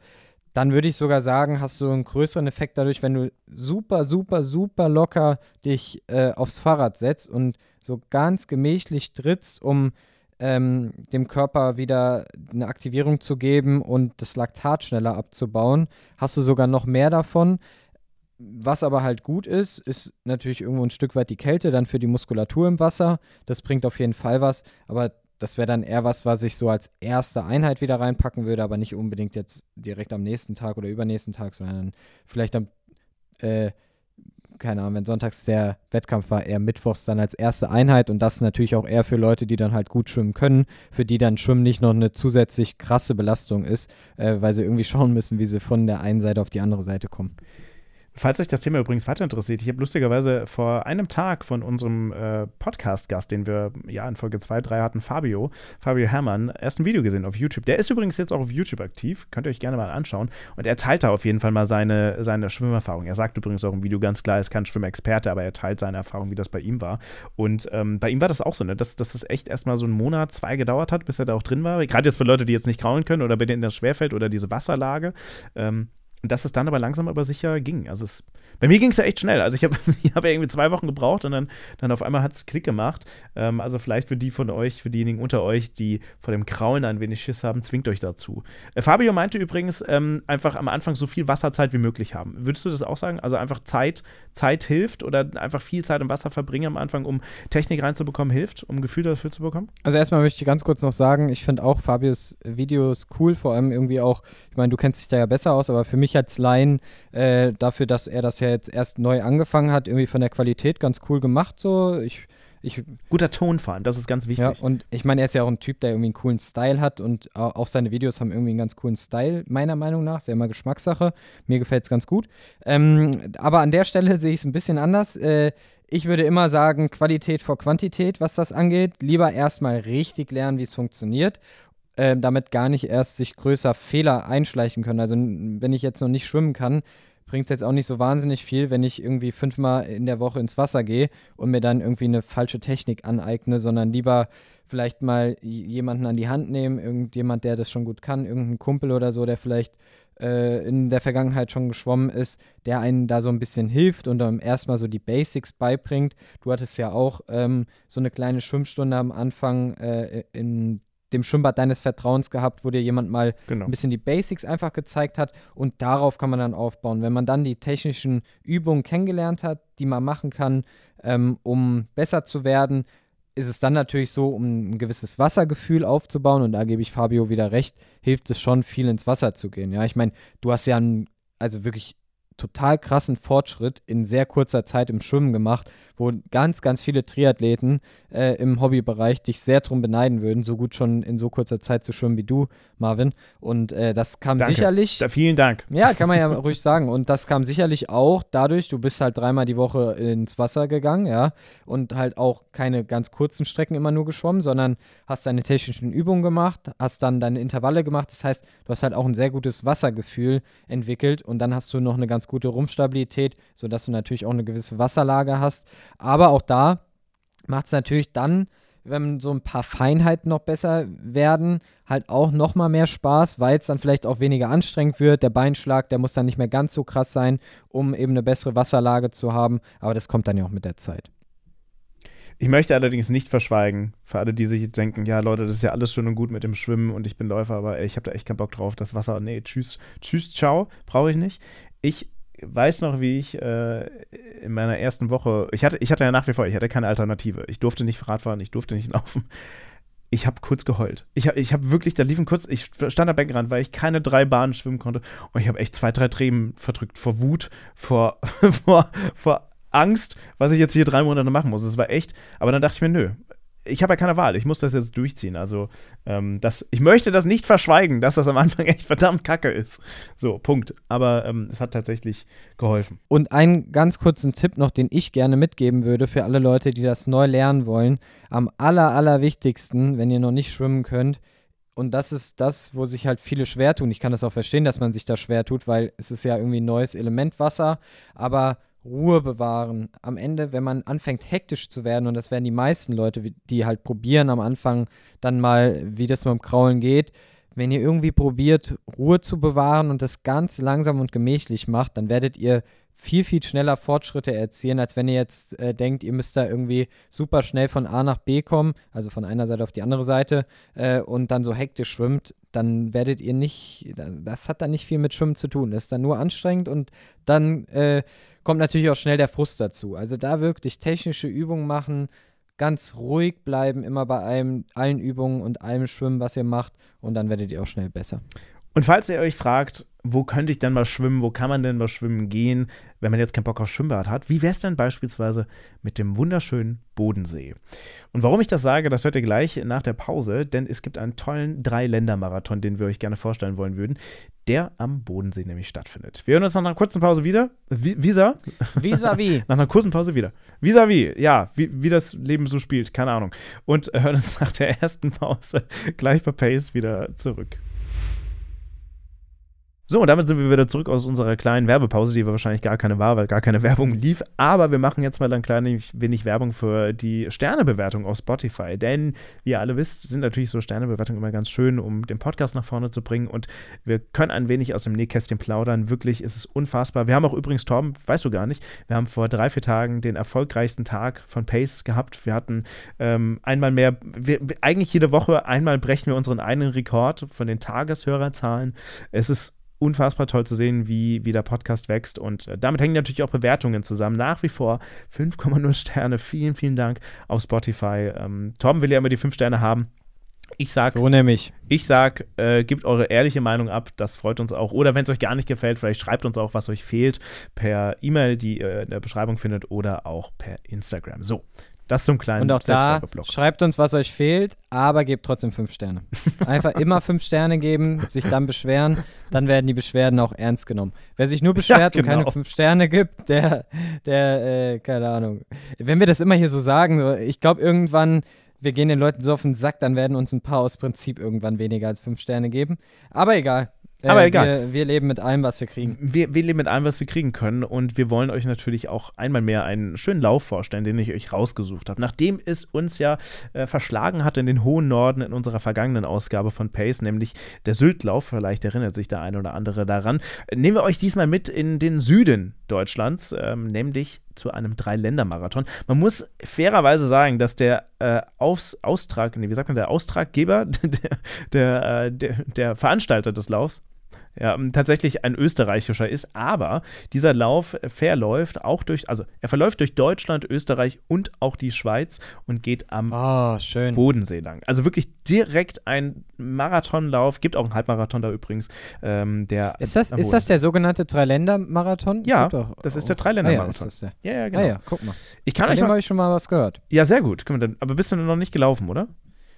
dann würde ich sogar sagen, hast du einen größeren Effekt dadurch, wenn du super, super, super locker dich äh, aufs Fahrrad setzt und so ganz gemächlich trittst, um ähm, dem Körper wieder eine Aktivierung zu geben und das Laktat schneller abzubauen, hast du sogar noch mehr davon. Was aber halt gut ist, ist natürlich irgendwo ein Stück weit die Kälte dann für die Muskulatur im Wasser. Das bringt auf jeden Fall was, aber das wäre dann eher was, was ich so als erste Einheit wieder reinpacken würde, aber nicht unbedingt jetzt direkt am nächsten Tag oder übernächsten Tag, sondern vielleicht am, äh, keine Ahnung, wenn sonntags der Wettkampf war, eher mittwochs dann als erste Einheit und das natürlich auch eher für Leute, die dann halt gut schwimmen können, für die dann Schwimmen nicht noch eine zusätzlich krasse Belastung ist, äh, weil sie irgendwie schauen müssen, wie sie von der einen Seite auf die andere Seite kommen Falls euch das Thema übrigens weiter interessiert, ich habe lustigerweise vor einem Tag von unserem äh, Podcast-Gast, den wir ja in Folge 2, 3 hatten, Fabio, Fabio Herrmann, erst ein Video gesehen auf YouTube. Der ist übrigens jetzt auch auf YouTube aktiv, könnt ihr euch gerne mal anschauen. Und er teilt da auf jeden Fall mal seine, seine Schwimmerfahrung. Er sagt übrigens auch im Video ganz klar, er ist kein Schwimmexperte, aber er teilt seine Erfahrung, wie das bei ihm war. Und ähm, bei ihm war das auch so, ne? dass, dass das echt erstmal so einen Monat, zwei gedauert hat, bis er da auch drin war. Gerade jetzt für Leute, die jetzt nicht kraulen können oder bei denen das schwerfällt oder diese Wasserlage. Ähm, und dass es dann aber langsam aber sicher ging. Also es, bei mir ging es ja echt schnell. Also ich habe hab ja irgendwie zwei Wochen gebraucht und dann, dann auf einmal hat es Klick gemacht. Ähm, also vielleicht für die von euch, für diejenigen unter euch, die vor dem Kraulen ein wenig Schiss haben, zwingt euch dazu. Äh, Fabio meinte übrigens, ähm, einfach am Anfang so viel Wasserzeit wie möglich haben. Würdest du das auch sagen? Also einfach Zeit, Zeit hilft oder einfach viel Zeit im Wasser verbringen am Anfang, um Technik reinzubekommen, hilft, um Gefühl dafür zu bekommen? Also erstmal möchte ich ganz kurz noch sagen, ich finde auch Fabios Videos cool, vor allem irgendwie auch, ich meine, du kennst dich da ja besser aus, aber für mich als Laien, äh, dafür, dass er das ja jetzt erst neu angefangen hat, irgendwie von der Qualität ganz cool gemacht so. Ich, ich, Guter Tonfall, das ist ganz wichtig. Ja, und ich meine, er ist ja auch ein Typ, der irgendwie einen coolen Style hat und auch seine Videos haben irgendwie einen ganz coolen Style, meiner Meinung nach. Ist ja immer Geschmackssache. Mir gefällt es ganz gut. Ähm, aber an der Stelle sehe ich es ein bisschen anders. Äh, ich würde immer sagen, Qualität vor Quantität, was das angeht. Lieber erstmal richtig lernen, wie es funktioniert äh, damit gar nicht erst sich größer Fehler einschleichen können. Also wenn ich jetzt noch nicht schwimmen kann, bringt es jetzt auch nicht so wahnsinnig viel, wenn ich irgendwie fünfmal in der Woche ins Wasser gehe und mir dann irgendwie eine falsche Technik aneigne, sondern lieber vielleicht mal jemanden an die Hand nehmen, irgendjemand, der das schon gut kann, irgendein Kumpel oder so, der vielleicht äh, in der Vergangenheit schon geschwommen ist, der einen da so ein bisschen hilft und dann erstmal so die Basics beibringt. Du hattest ja auch ähm, so eine kleine Schwimmstunde am Anfang äh, in dem Schwimmbad deines Vertrauens gehabt, wo dir jemand mal genau. ein bisschen die Basics einfach gezeigt hat und darauf kann man dann aufbauen. Wenn man dann die technischen Übungen kennengelernt hat, die man machen kann, ähm, um besser zu werden, ist es dann natürlich so, um ein gewisses Wassergefühl aufzubauen, und da gebe ich Fabio wieder recht, hilft es schon, viel ins Wasser zu gehen. Ja, ich meine, du hast ja einen, also wirklich total krassen Fortschritt in sehr kurzer Zeit im Schwimmen gemacht wo ganz, ganz viele Triathleten äh, im Hobbybereich dich sehr drum beneiden würden, so gut schon in so kurzer Zeit zu schwimmen wie du, Marvin. Und äh, das kam Danke. sicherlich. Da, vielen Dank. Ja, kann man ja ruhig sagen. Und das kam sicherlich auch dadurch, du bist halt dreimal die Woche ins Wasser gegangen, ja, und halt auch keine ganz kurzen Strecken immer nur geschwommen, sondern hast deine technischen Übungen gemacht, hast dann deine Intervalle gemacht. Das heißt, du hast halt auch ein sehr gutes Wassergefühl entwickelt und dann hast du noch eine ganz gute Rumpfstabilität, sodass du natürlich auch eine gewisse Wasserlage hast. Aber auch da macht es natürlich dann, wenn so ein paar Feinheiten noch besser werden, halt auch noch mal mehr Spaß, weil es dann vielleicht auch weniger anstrengend wird. Der Beinschlag, der muss dann nicht mehr ganz so krass sein, um eben eine bessere Wasserlage zu haben. Aber das kommt dann ja auch mit der Zeit. Ich möchte allerdings nicht verschweigen, für alle, die sich jetzt denken, ja Leute, das ist ja alles schön und gut mit dem Schwimmen und ich bin Läufer, aber ey, ich habe da echt keinen Bock drauf. Das Wasser, nee, tschüss, tschüss, ciao, brauche ich nicht. Ich weiß noch, wie ich äh, in meiner ersten Woche, ich hatte, ich hatte ja nach wie vor, ich hatte keine Alternative. Ich durfte nicht Radfahren, ich durfte nicht laufen. Ich habe kurz geheult. Ich habe ich hab wirklich, da liefen kurz, ich stand am Beckenrand, weil ich keine drei Bahnen schwimmen konnte. Und ich habe echt zwei, drei Tränen verdrückt vor Wut, vor, vor, vor Angst, was ich jetzt hier drei Monate machen muss. Es war echt, aber dann dachte ich mir, nö, ich habe ja keine Wahl, ich muss das jetzt durchziehen. Also, ähm, das, ich möchte das nicht verschweigen, dass das am Anfang echt verdammt kacke ist. So, Punkt. Aber ähm, es hat tatsächlich geholfen. Und einen ganz kurzen Tipp noch, den ich gerne mitgeben würde für alle Leute, die das neu lernen wollen. Am aller, allerwichtigsten, wenn ihr noch nicht schwimmen könnt, und das ist das, wo sich halt viele schwer tun. Ich kann das auch verstehen, dass man sich da schwer tut, weil es ist ja irgendwie ein neues Element Wasser. Aber Ruhe bewahren. Am Ende, wenn man anfängt hektisch zu werden, und das werden die meisten Leute, die halt probieren am Anfang dann mal, wie das mit dem Kraulen geht, wenn ihr irgendwie probiert, Ruhe zu bewahren und das ganz langsam und gemächlich macht, dann werdet ihr viel, viel schneller Fortschritte erzielen, als wenn ihr jetzt äh, denkt, ihr müsst da irgendwie super schnell von A nach B kommen, also von einer Seite auf die andere Seite äh, und dann so hektisch schwimmt, dann werdet ihr nicht, das hat dann nicht viel mit Schwimmen zu tun. Das ist dann nur anstrengend und dann äh, kommt natürlich auch schnell der Frust dazu. Also da wirklich technische Übungen machen, ganz ruhig bleiben, immer bei allem, allen Übungen und allem Schwimmen, was ihr macht und dann werdet ihr auch schnell besser. Und falls ihr euch fragt, wo könnte ich denn mal schwimmen, wo kann man denn mal schwimmen gehen, wenn man jetzt keinen Bock auf Schwimmbad hat, wie wäre es denn beispielsweise mit dem wunderschönen Bodensee? Und warum ich das sage, das hört ihr gleich nach der Pause, denn es gibt einen tollen Drei-Länder-Marathon, den wir euch gerne vorstellen wollen würden, der am Bodensee nämlich stattfindet. Wir hören uns nach einer kurzen Pause wieder. Visa? Vis-à-vis. nach einer kurzen Pause wieder. Vis-à-vis, ja, wie, wie das Leben so spielt, keine Ahnung. Und hören uns nach der ersten Pause gleich bei Pace wieder zurück. So, und damit sind wir wieder zurück aus unserer kleinen Werbepause, die wahrscheinlich gar keine war, weil gar keine Werbung lief. Aber wir machen jetzt mal ein klein wenig Werbung für die Sternebewertung auf Spotify. Denn, wie ihr alle wisst, sind natürlich so Sternebewertungen immer ganz schön, um den Podcast nach vorne zu bringen. Und wir können ein wenig aus dem Nähkästchen plaudern. Wirklich ist es unfassbar. Wir haben auch übrigens, Torben, weißt du gar nicht, wir haben vor drei, vier Tagen den erfolgreichsten Tag von Pace gehabt. Wir hatten ähm, einmal mehr, wir, eigentlich jede Woche einmal brechen wir unseren einen Rekord von den Tageshörerzahlen. Es ist unfassbar toll zu sehen, wie, wie der Podcast wächst. Und äh, damit hängen natürlich auch Bewertungen zusammen. Nach wie vor 5,0 Sterne. Vielen, vielen Dank auf Spotify. Ähm, Tom will ja immer die 5 Sterne haben. Ich sag, so nämlich. Ich sag, äh, gebt eure ehrliche Meinung ab, das freut uns auch. Oder wenn es euch gar nicht gefällt, vielleicht schreibt uns auch, was euch fehlt, per E-Mail, die ihr in der Beschreibung findet, oder auch per Instagram. So, das zum kleinen Und auch da schreibt uns, was euch fehlt, aber gebt trotzdem fünf Sterne. Einfach immer fünf Sterne geben, sich dann beschweren, dann werden die Beschwerden auch ernst genommen. Wer sich nur beschwert ja, genau. und keine fünf Sterne gibt, der, der, äh, keine Ahnung. Wenn wir das immer hier so sagen, so, ich glaube irgendwann wir gehen den Leuten so auf den Sack, dann werden uns ein paar aus Prinzip irgendwann weniger als fünf Sterne geben. Aber egal. Aber äh, egal. Wir, wir, leben mit allem, was wir kriegen. Wir, wir, leben mit allem, was wir kriegen können. Und wir wollen euch natürlich auch einmal mehr einen schönen Lauf vorstellen, den ich euch rausgesucht habe. Nachdem es uns ja äh, verschlagen hat in den hohen Norden in unserer vergangenen Ausgabe von Pace, nämlich der Syltlauf, vielleicht erinnert sich der eine oder andere daran, nehmen wir euch diesmal mit in den Süden Deutschlands, ähm, nämlich zu einem Drei-Länder-Marathon. Man muss fairerweise sagen, dass der äh, Aus Austrag, nee, wie sagt man, der Austraggeber, der, der, äh, der, der Veranstalter des Laufs, ja, ähm, tatsächlich ein österreichischer ist, aber dieser Lauf verläuft auch durch, also er verläuft durch Deutschland, Österreich und auch die Schweiz und geht am oh, Bodensee lang. Also wirklich direkt ein Marathonlauf, gibt auch einen Halbmarathon da übrigens. Ähm, der ist das, ist das der sogenannte Dreiländer-Marathon? Ja, das, das ist der Dreiländer-Marathon. Ah, ja, ja, genau. Ah, ja, guck mal. Ich kann Von euch dem habe ich schon mal was gehört. Ja, sehr gut. Aber bist du noch nicht gelaufen, oder?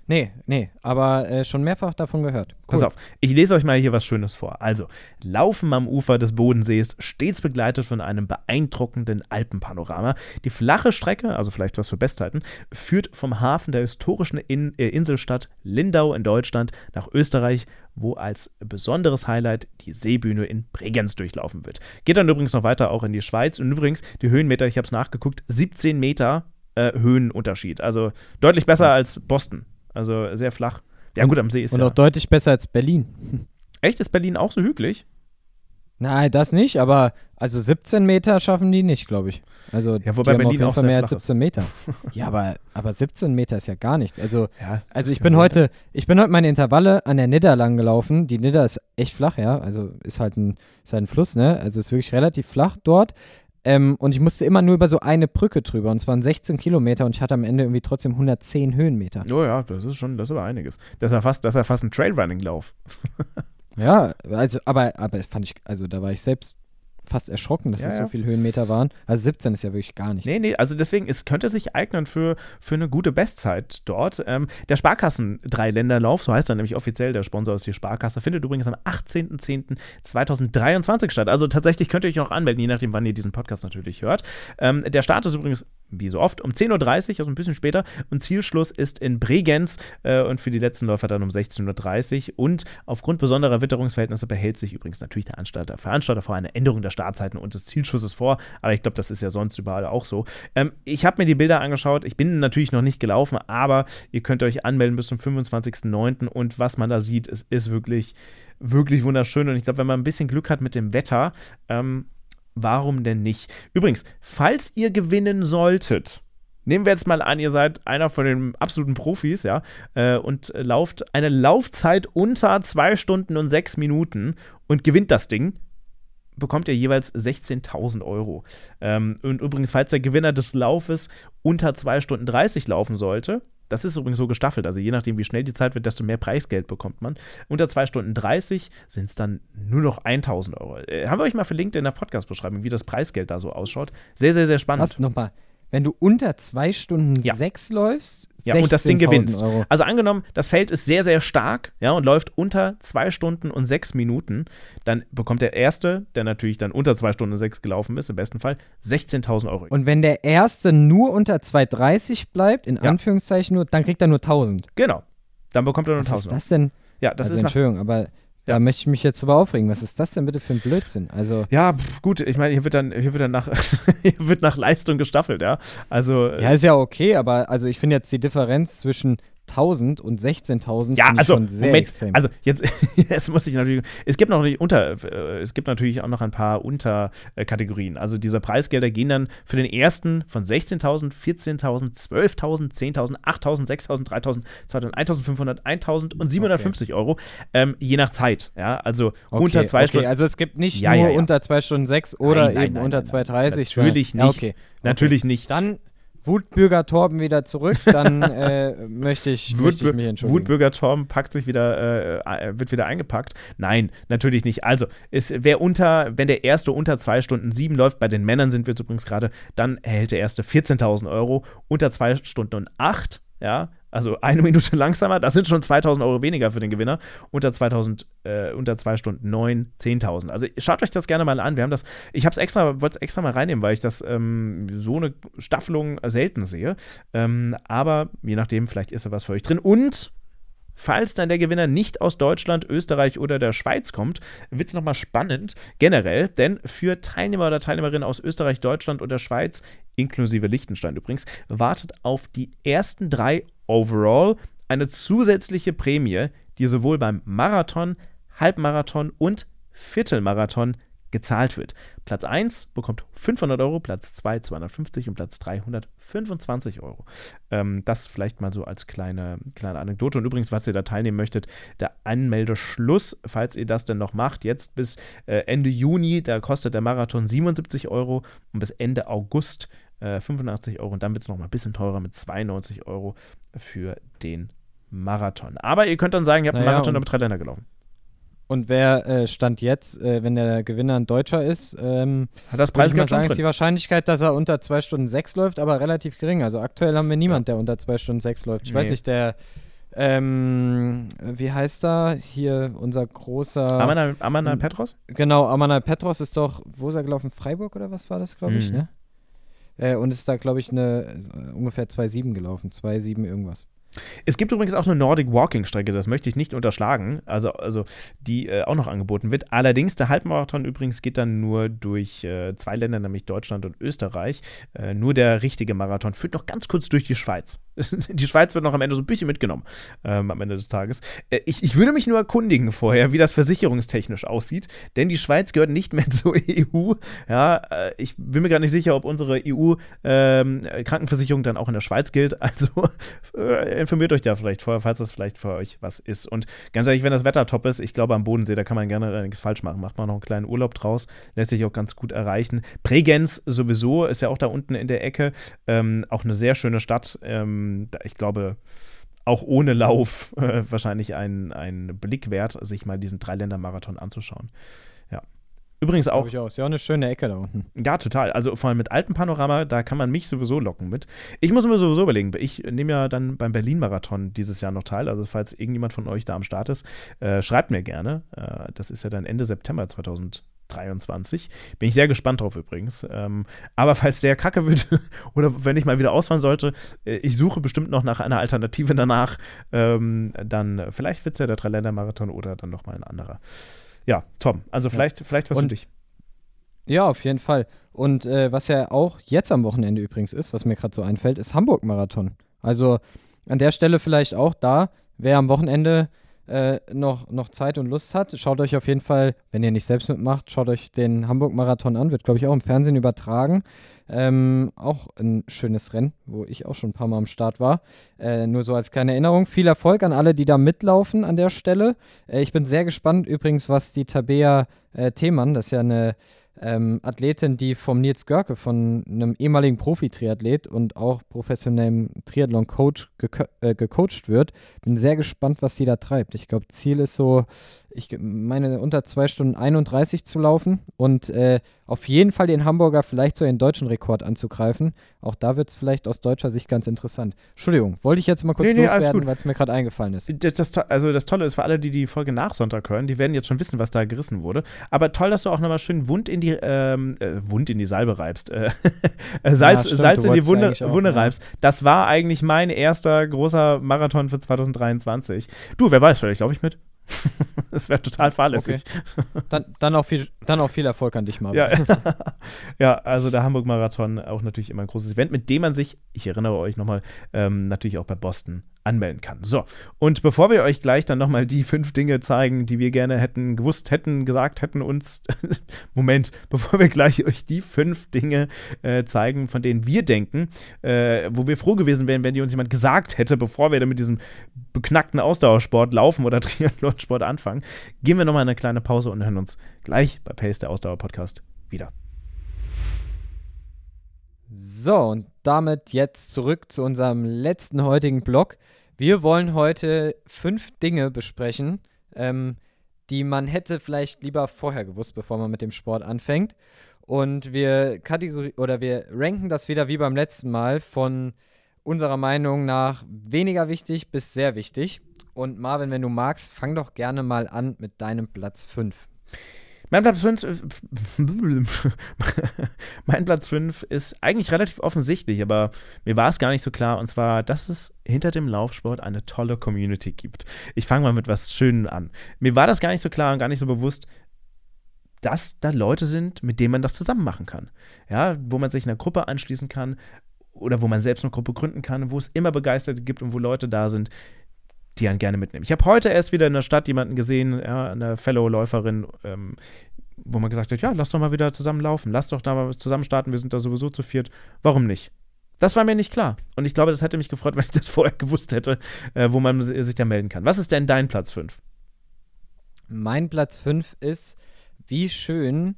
Nee, nee, aber äh, schon mehrfach davon gehört. Cool. Pass auf, ich lese euch mal hier was Schönes vor. Also, Laufen am Ufer des Bodensees, stets begleitet von einem beeindruckenden Alpenpanorama. Die flache Strecke, also vielleicht was für Bestzeiten, führt vom Hafen der historischen in äh, Inselstadt Lindau in Deutschland nach Österreich, wo als besonderes Highlight die Seebühne in Bregenz durchlaufen wird. Geht dann übrigens noch weiter auch in die Schweiz und übrigens die Höhenmeter, ich habe es nachgeguckt, 17 Meter äh, Höhenunterschied. Also deutlich besser was? als Boston. Also sehr flach. Ja, gut, am See ist Und ja. auch deutlich besser als Berlin. Echt? Ist Berlin auch so hügelig? Nein, das nicht, aber also 17 Meter schaffen die nicht, glaube ich. Also ja, wobei die Berlin haben auf jeden Fall mehr als 17 Meter. ja, aber, aber 17 Meter ist ja gar nichts. Also, ja, also ich bin heute, ich bin heute meine Intervalle an der Nidda lang gelaufen. Die Nidda ist echt flach, ja. Also ist halt ein, ist halt ein Fluss, ne? Also ist wirklich relativ flach dort. Ähm, und ich musste immer nur über so eine Brücke drüber. Und es waren 16 Kilometer und ich hatte am Ende irgendwie trotzdem 110 Höhenmeter. Oh ja, das ist schon, das ist aber einiges. Das ja fast, das ja fast ein Trailrunning-Lauf. ja, also, aber, aber fand ich, also da war ich selbst fast erschrocken, dass ja, es so viele Höhenmeter waren. Also 17 ist ja wirklich gar nichts. Nee, nee, also deswegen, es könnte sich eignen für, für eine gute Bestzeit dort. Ähm, der Sparkassen-Dreiländerlauf, so heißt er nämlich offiziell, der Sponsor ist die Sparkasse, findet übrigens am 18.10.2023 statt. Also tatsächlich könnt ihr euch noch anmelden, je nachdem, wann ihr diesen Podcast natürlich hört. Ähm, der Start ist übrigens, wie so oft, um 10.30 Uhr, also ein bisschen später. Und Zielschluss ist in Bregenz äh, und für die letzten Läufer dann um 16.30 Uhr. Und aufgrund besonderer Witterungsverhältnisse behält sich übrigens natürlich der Veranstalter, Veranstalter vor eine Änderung der Startzeiten und des Zielschusses vor, aber ich glaube, das ist ja sonst überall auch so. Ähm, ich habe mir die Bilder angeschaut, ich bin natürlich noch nicht gelaufen, aber ihr könnt euch anmelden bis zum 25.09. und was man da sieht, es ist wirklich, wirklich wunderschön und ich glaube, wenn man ein bisschen Glück hat mit dem Wetter, ähm, warum denn nicht? Übrigens, falls ihr gewinnen solltet, Nehmen wir jetzt mal an, ihr seid einer von den absoluten Profis, ja, äh, und lauft eine Laufzeit unter zwei Stunden und sechs Minuten und gewinnt das Ding bekommt ihr jeweils 16.000 Euro. Ähm, und übrigens, falls der Gewinner des Laufes unter 2 Stunden 30 laufen sollte, Das ist übrigens so gestaffelt. Also je nachdem, wie schnell die Zeit wird, desto mehr Preisgeld bekommt man. Unter 2 Stunden 30 sind es dann nur noch 1000 Euro. Äh, haben wir euch mal verlinkt in der Podcast-Beschreibung, wie das Preisgeld da so ausschaut. Sehr, sehr, sehr spannend. Was nochmal? Wenn du unter 2 Stunden Ja. 6 läufst, Ja, und das Ding 16.000 gewinnst. Euro. Also angenommen, das Feld ist sehr, sehr stark, ja, und läuft unter 2 Stunden und 6 Minuten, dann bekommt der Erste, der natürlich dann unter 2 Stunden und 6 gelaufen ist, im besten Fall, 16.000 Euro. Und wenn der Erste nur unter 2,30 bleibt, in Ja. Anführungszeichen nur, dann kriegt er nur 1000. genau. Dann bekommt er nur Was 1000 ist Euro. das denn? Ja, das also ist Entschuldigung, aber da Ja. möchte ich mich jetzt drüber aufregen. Was ist das denn bitte für ein Blödsinn? Also, Ja, pf, gut, ich meine, hier wird dann, hier wird dann nach, hier wird nach Leistung gestaffelt, ja. Also, äh, ja, ist ja okay, aber also ich finde jetzt die Differenz zwischen 1000 und 16.000 ja, also, schon sehr Moment, extrem. also jetzt, jetzt muss ich natürlich, es gibt noch unter, äh, es gibt natürlich auch noch ein paar Unterkategorien. Also diese Preisgelder gehen dann für den ersten von 16.000, 14.000, 12.000, 10.000, 8.000, 6.000, 3.000, 2.000, 1.500, 1.000 und 750 Euro, ähm, je nach Zeit, ja. Also okay, unter zwei okay, Stunden. Also es gibt nicht Ja, nur ja, unter 2 Stunden 6 oder Nein, nein, eben nein, unter nein, nein. 2,30. Natürlich nicht. Okay. Natürlich nicht. Dann Wutbürger Torben wieder zurück, dann äh, möchte, ich, möchte ich mich entschuldigen. Wutbürger Torben packt sich wieder, äh, äh, wird wieder eingepackt. Nein, natürlich nicht. Also, es, wer unter, wenn der erste unter 2 Stunden 7 läuft, bei den Männern sind wir jetzt übrigens gerade, dann erhält der erste 14.000 Euro. Unter 2 Stunden und 8, ja, also eine Minute langsamer, das sind schon 2.000 Euro weniger für den Gewinner. Unter 2000, äh, unter 2 Stunden 9, 10.000. Also schaut euch das gerne mal an. Wir haben das, ich habe es extra, wollte es extra mal reinnehmen, weil ich das ähm, so eine Staffelung selten sehe. Ähm, aber je nachdem, vielleicht ist da was für euch drin. Und Falls dann der Gewinner nicht aus Deutschland, Österreich oder der Schweiz kommt, wird es nochmal spannend generell, denn für Teilnehmer oder Teilnehmerinnen aus Österreich, Deutschland oder Schweiz, inklusive Liechtenstein übrigens, wartet auf die ersten drei overall eine zusätzliche Prämie, die sowohl beim Marathon, Halbmarathon und Viertelmarathon gezahlt wird. Platz 1 bekommt 500 Euro, Platz 2 250 und Platz 3 125 Euro. Ähm, das vielleicht mal so als kleine, kleine Anekdote. Und übrigens, was ihr da teilnehmen möchtet, der Anmeldeschluss, falls ihr das denn noch macht, jetzt bis äh, Ende Juni, da kostet der Marathon 77 Euro und bis Ende August äh, 85 Euro und dann wird es nochmal ein bisschen teurer mit 92 Euro für den Marathon. Aber ihr könnt dann sagen, ihr habt einen Naja, Marathon und- mit drei Länder gelaufen. Und wer äh, stand jetzt, äh, wenn der Gewinner ein Deutscher ist, ähm, Hat das würde ich mal sagen, ist die? Wahrscheinlichkeit, dass er unter 2 Stunden 6 läuft, aber relativ gering. Also aktuell haben wir niemand, der unter 2 Stunden 6 läuft. Ich weiß Nee. nicht, der, ähm, wie heißt er? Hier unser großer. Amanal, Amanal Hm. Petros? Genau, Amanal Petros ist doch, wo ist er gelaufen? Freiburg oder was war das, glaube ich, Mhm. ne? Äh, und ist da, glaube ich, eine äh, ungefähr 2,7 gelaufen. 2,7 irgendwas. Es gibt übrigens auch eine Nordic Walking Strecke, das möchte ich nicht unterschlagen, also, also die äh, auch noch angeboten wird. Allerdings, der Halbmarathon übrigens geht dann nur durch äh, zwei Länder, nämlich Deutschland und Österreich. Äh, nur der richtige Marathon führt noch ganz kurz durch die Schweiz. die Schweiz wird noch am Ende so ein bisschen mitgenommen, ähm, am Ende des Tages. Äh, ich, ich würde mich nur erkundigen vorher, wie das versicherungstechnisch aussieht, denn die Schweiz gehört nicht mehr zur EU. Ja, äh, ich bin mir gar nicht sicher, ob unsere EU-Krankenversicherung dann auch in der Schweiz gilt. Also äh, informiert euch da vielleicht vorher, falls das vielleicht für euch was ist. Und ganz ehrlich, wenn das Wetter top ist, ich glaube am Bodensee, da kann man gerne nichts falsch machen. Macht man noch einen kleinen Urlaub draus, lässt sich auch ganz gut erreichen. Bregenz sowieso ist ja auch da unten in der Ecke. Ähm, auch eine sehr schöne Stadt. Ähm, ich glaube, auch ohne Lauf äh, wahrscheinlich ein, ein Blick wert, sich mal diesen Dreiländer-Marathon anzuschauen. Übrigens auch ich. Ist ja eine schöne Ecke da unten. ja, total. Also vor allem mit Alpenpanorama, da kann man mich sowieso locken mit. Ich muss mir sowieso überlegen, ich nehme ja dann beim Berlin-Marathon dieses Jahr noch teil. Also falls irgendjemand von euch da am Start ist, äh, schreibt mir gerne. Äh, das ist ja dann Ende September 2023. Bin ich sehr gespannt drauf übrigens. Ähm, aber falls der kacke wird oder wenn ich mal wieder ausfahren sollte, äh, ich suche bestimmt noch nach einer Alternative danach. Ähm, dann vielleicht wird es ja der Dreiländer-Marathon oder dann nochmal ein anderer. Ja, Tom, also vielleicht, vielleicht was für Und- dich. Ja, auf jeden Fall. Und äh, was ja auch jetzt am Wochenende übrigens ist, was mir gerade so einfällt, ist Hamburg-Marathon. Also an der Stelle vielleicht auch da, wer am Wochenende äh, noch, noch Zeit und Lust hat, schaut euch auf jeden Fall, wenn ihr nicht selbst mitmacht, schaut euch den Hamburg-Marathon an. Wird, glaube ich, auch im Fernsehen übertragen. Ähm, auch ein schönes Rennen, wo ich auch schon ein paar Mal am Start war. Äh, nur so als kleine Erinnerung. Viel Erfolg an alle, die da mitlaufen an der Stelle. Äh, ich bin sehr gespannt übrigens, was die Tabea äh, Themann, das ist ja eine ähm, Athletin, die vom Nils Görke, von einem ehemaligen Profi-Triathlet und auch professionellem Triathlon-Coach geko äh, gecoacht wird. Bin sehr gespannt, was sie da treibt. Ich glaube, Ziel ist so, ich meine, unter 2 Stunden 31 zu laufen und äh, auf jeden Fall den Hamburger, vielleicht so den deutschen Rekord anzugreifen. Auch da wird es vielleicht aus deutscher Sicht ganz interessant. Entschuldigung, wollte ich jetzt mal kurz nee, nee, loswerden, weil es mir gerade eingefallen ist. Das, das, also das Tolle ist für alle, die die Folge nach Sonntag hören, die werden jetzt schon wissen, was da gerissen wurde. Aber toll, dass du auch nochmal schön Wund in die, ähm, äh, Wund in die Salbe reibst. Äh, Salz, ja, Salz in die Wunde, auch, Wunde reibst. Das war eigentlich mein erster großer Marathon für 2023. Du, wer weiß, vielleicht laufe ich mit. das wäre total fahrlässig. Okay. Dann, dann, auch viel, dann auch viel Erfolg an dich, Marvin. Ja, ja also der Hamburg-Marathon auch natürlich immer ein großes Event, mit dem man sich, ich erinnere euch nochmal, ähm, natürlich auch bei Boston anmelden kann. So, und bevor wir euch gleich dann nochmal die fünf Dinge zeigen, die wir gerne hätten gewusst, hätten, gesagt, hätten uns, Moment, bevor wir gleich euch die fünf Dinge äh, zeigen, von denen wir denken, äh, wo wir froh gewesen wären, wenn die uns jemand gesagt hätte, bevor wir dann mit diesem beknackten Ausdauersport laufen oder Triathlonsport anfangen, gehen wir nochmal eine kleine Pause und hören uns gleich bei Pace, der Ausdauer-Podcast, wieder. So, und damit jetzt zurück zu unserem letzten heutigen Blog. Wir wollen heute fünf Dinge besprechen, ähm, die man hätte vielleicht lieber vorher gewusst, bevor man mit dem Sport anfängt. Und wir Kategori oder wir ranken das wieder wie beim letzten Mal von unserer Meinung nach weniger wichtig bis sehr wichtig. Und Marvin, wenn du magst, fang doch gerne mal an mit deinem Platz 5. Mein Platz 5 mein Platz 5 ist eigentlich relativ offensichtlich, aber mir war es gar nicht so klar. Und zwar, dass es hinter dem Laufsport eine tolle Community gibt. Ich fange mal mit was Schönem an. Mir war das gar nicht so klar und gar nicht so bewusst, dass da Leute sind, mit denen man das zusammen machen kann. Ja, wo man sich in einer Gruppe anschließen kann oder wo man selbst eine Gruppe gründen kann, wo es immer Begeisterte gibt und wo Leute da sind, die einen gerne mitnehmen. Ich habe heute erst wieder in der Stadt jemanden gesehen, ja, eine Fellow-Läuferin, ähm, wo man gesagt hat, ja, lass doch mal wieder zusammen laufen, lass doch da mal zusammen starten, wir sind da sowieso zu viert. Warum nicht? Das war mir nicht klar. Und ich glaube, das hätte mich gefreut, wenn ich das vorher gewusst hätte, äh, wo man sich da melden kann. Was ist denn dein Platz 5? Mein Platz 5 ist, wie schön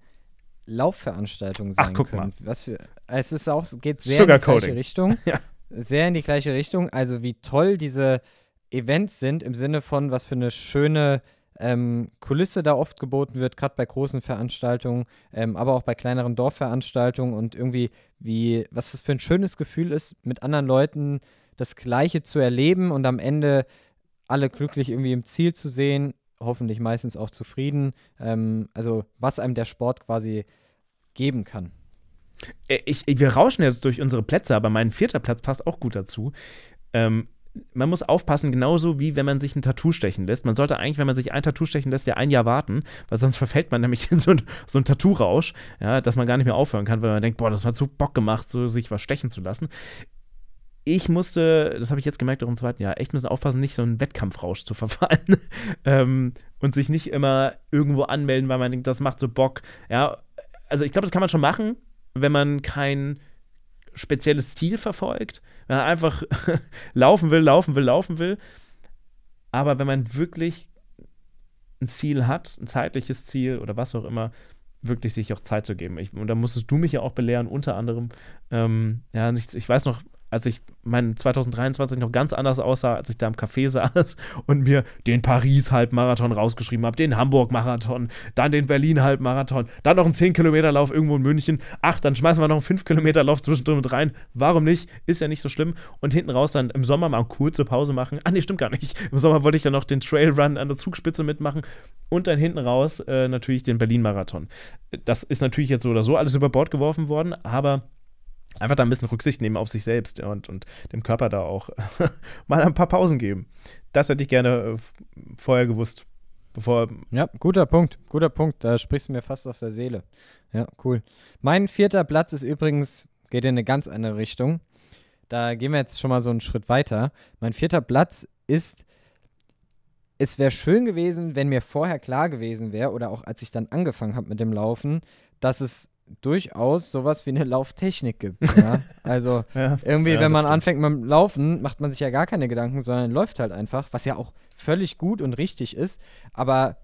Laufveranstaltungen sein Ach, guck können. Mal. Was für, es ist auch, geht sehr in die gleiche Richtung. ja. Sehr in die gleiche Richtung. Also wie toll diese Events sind im Sinne von, was für eine schöne ähm, Kulisse da oft geboten wird, gerade bei großen Veranstaltungen, ähm, aber auch bei kleineren Dorfveranstaltungen und irgendwie, wie, was das für ein schönes Gefühl ist, mit anderen Leuten das Gleiche zu erleben und am Ende alle glücklich irgendwie im Ziel zu sehen, hoffentlich meistens auch zufrieden. Ähm, also, was einem der Sport quasi geben kann. Äh, ich, ich, wir rauschen jetzt durch unsere Plätze, aber mein vierter Platz passt auch gut dazu. Ähm, man muss aufpassen, genauso wie wenn man sich ein Tattoo stechen lässt. Man sollte eigentlich, wenn man sich ein Tattoo stechen lässt, ja ein Jahr warten, weil sonst verfällt man nämlich in so, ein, so einen Tattoo-Rausch, ja, dass man gar nicht mehr aufhören kann, weil man denkt, boah, das hat so Bock gemacht, so sich was stechen zu lassen. Ich musste, das habe ich jetzt gemerkt auch im zweiten Jahr, echt müssen aufpassen, nicht so einen Wettkampfrausch zu verfallen ähm, und sich nicht immer irgendwo anmelden, weil man denkt, das macht so Bock. Ja, also ich glaube, das kann man schon machen, wenn man kein spezielles Ziel verfolgt, wenn man einfach laufen will, laufen will, laufen will. Aber wenn man wirklich ein Ziel hat, ein zeitliches Ziel oder was auch immer, wirklich sich auch Zeit zu geben. Ich, und da musstest du mich ja auch belehren, unter anderem. Ähm, ja, ich, ich weiß noch, als ich mein 2023 noch ganz anders aussah, als ich da im Café saß und mir den Paris-Halbmarathon rausgeschrieben habe, den Hamburg-Marathon, dann den Berlin-Halbmarathon, dann noch einen 10-Kilometer-Lauf irgendwo in München. Ach, dann schmeißen wir noch einen 5-Kilometer-Lauf zwischendrin mit rein. Warum nicht? Ist ja nicht so schlimm. Und hinten raus dann im Sommer mal eine kurze Pause machen. Ah, nee, stimmt gar nicht. Im Sommer wollte ich ja noch den Trailrun an der Zugspitze mitmachen und dann hinten raus äh, natürlich den Berlin-Marathon. Das ist natürlich jetzt so oder so alles über Bord geworfen worden, aber einfach da ein bisschen Rücksicht nehmen auf sich selbst und, und dem Körper da auch mal ein paar Pausen geben. Das hätte ich gerne äh, vorher gewusst. Bevor ja, guter Punkt, guter Punkt. Da sprichst du mir fast aus der Seele. Ja, cool. Mein vierter Platz ist übrigens, geht in eine ganz andere Richtung. Da gehen wir jetzt schon mal so einen Schritt weiter. Mein vierter Platz ist, es wäre schön gewesen, wenn mir vorher klar gewesen wäre, oder auch als ich dann angefangen habe mit dem Laufen, dass es durchaus sowas wie eine Lauftechnik gibt. Ja? Also ja, irgendwie, ja, wenn man stimmt. anfängt mit dem Laufen, macht man sich ja gar keine Gedanken, sondern läuft halt einfach, was ja auch völlig gut und richtig ist. Aber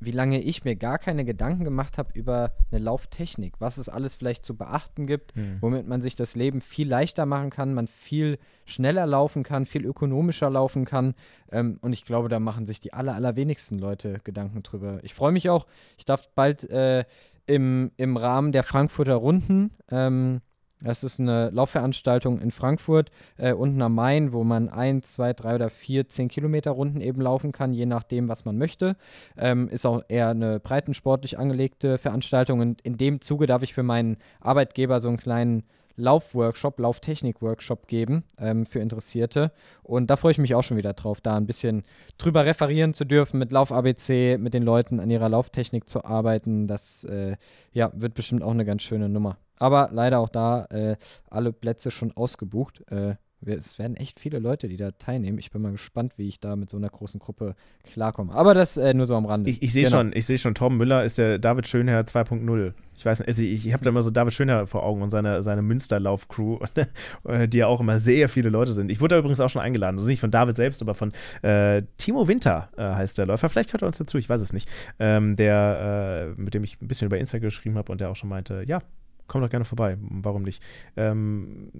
wie lange ich mir gar keine Gedanken gemacht habe über eine Lauftechnik, was es alles vielleicht zu beachten gibt, Hm. womit man sich das Leben viel leichter machen kann, man viel schneller laufen kann, viel ökonomischer laufen kann. Ähm, und ich glaube, da machen sich die aller, allerwenigsten Leute Gedanken drüber. Ich freue mich auch, ich darf bald äh, im, im Rahmen der Frankfurter Runden, ähm, das ist eine Laufveranstaltung in Frankfurt, äh, unten am Main, wo man ein, zwei, drei oder vier, zehn Kilometer Runden eben laufen kann, je nachdem, was man möchte. Ähm, ist auch eher eine breitensportlich angelegte Veranstaltung. Und in dem Zuge darf ich für meinen Arbeitgeber so einen kleinen Laufworkshop, Lauftechnik-Workshop geben ähm, für Interessierte. Und da freue ich mich auch schon wieder drauf, da ein bisschen drüber referieren zu dürfen, mit Lauf-ABC, mit den Leuten an ihrer Lauftechnik zu arbeiten. Das äh, ja, wird bestimmt auch eine ganz schöne Nummer. Aber leider auch da äh, alle Plätze schon ausgebucht. Äh, es werden echt viele Leute, die da teilnehmen. Ich bin mal gespannt, wie ich da mit so einer großen Gruppe klarkomme. Aber das äh, nur so am Rande. Ich, ich sehe Genau. schon, ich sehe schon, Torben Müller ist der David Schönherr 2.0. Ich weiß nicht, also ich, ich habe da immer so David Schönherr vor Augen und seine, seine Münsterlauf-Crew, äh, die ja auch immer sehr viele Leute sind. Ich wurde da übrigens auch schon eingeladen, also nicht von David selbst, aber von äh, Timo Winter äh, heißt der Läufer. Vielleicht hört er uns dazu, ich weiß es nicht. Ähm, der, äh, mit dem ich ein bisschen über Instagram geschrieben habe und der auch schon meinte, ja, komm doch gerne vorbei, warum nicht? Ähm,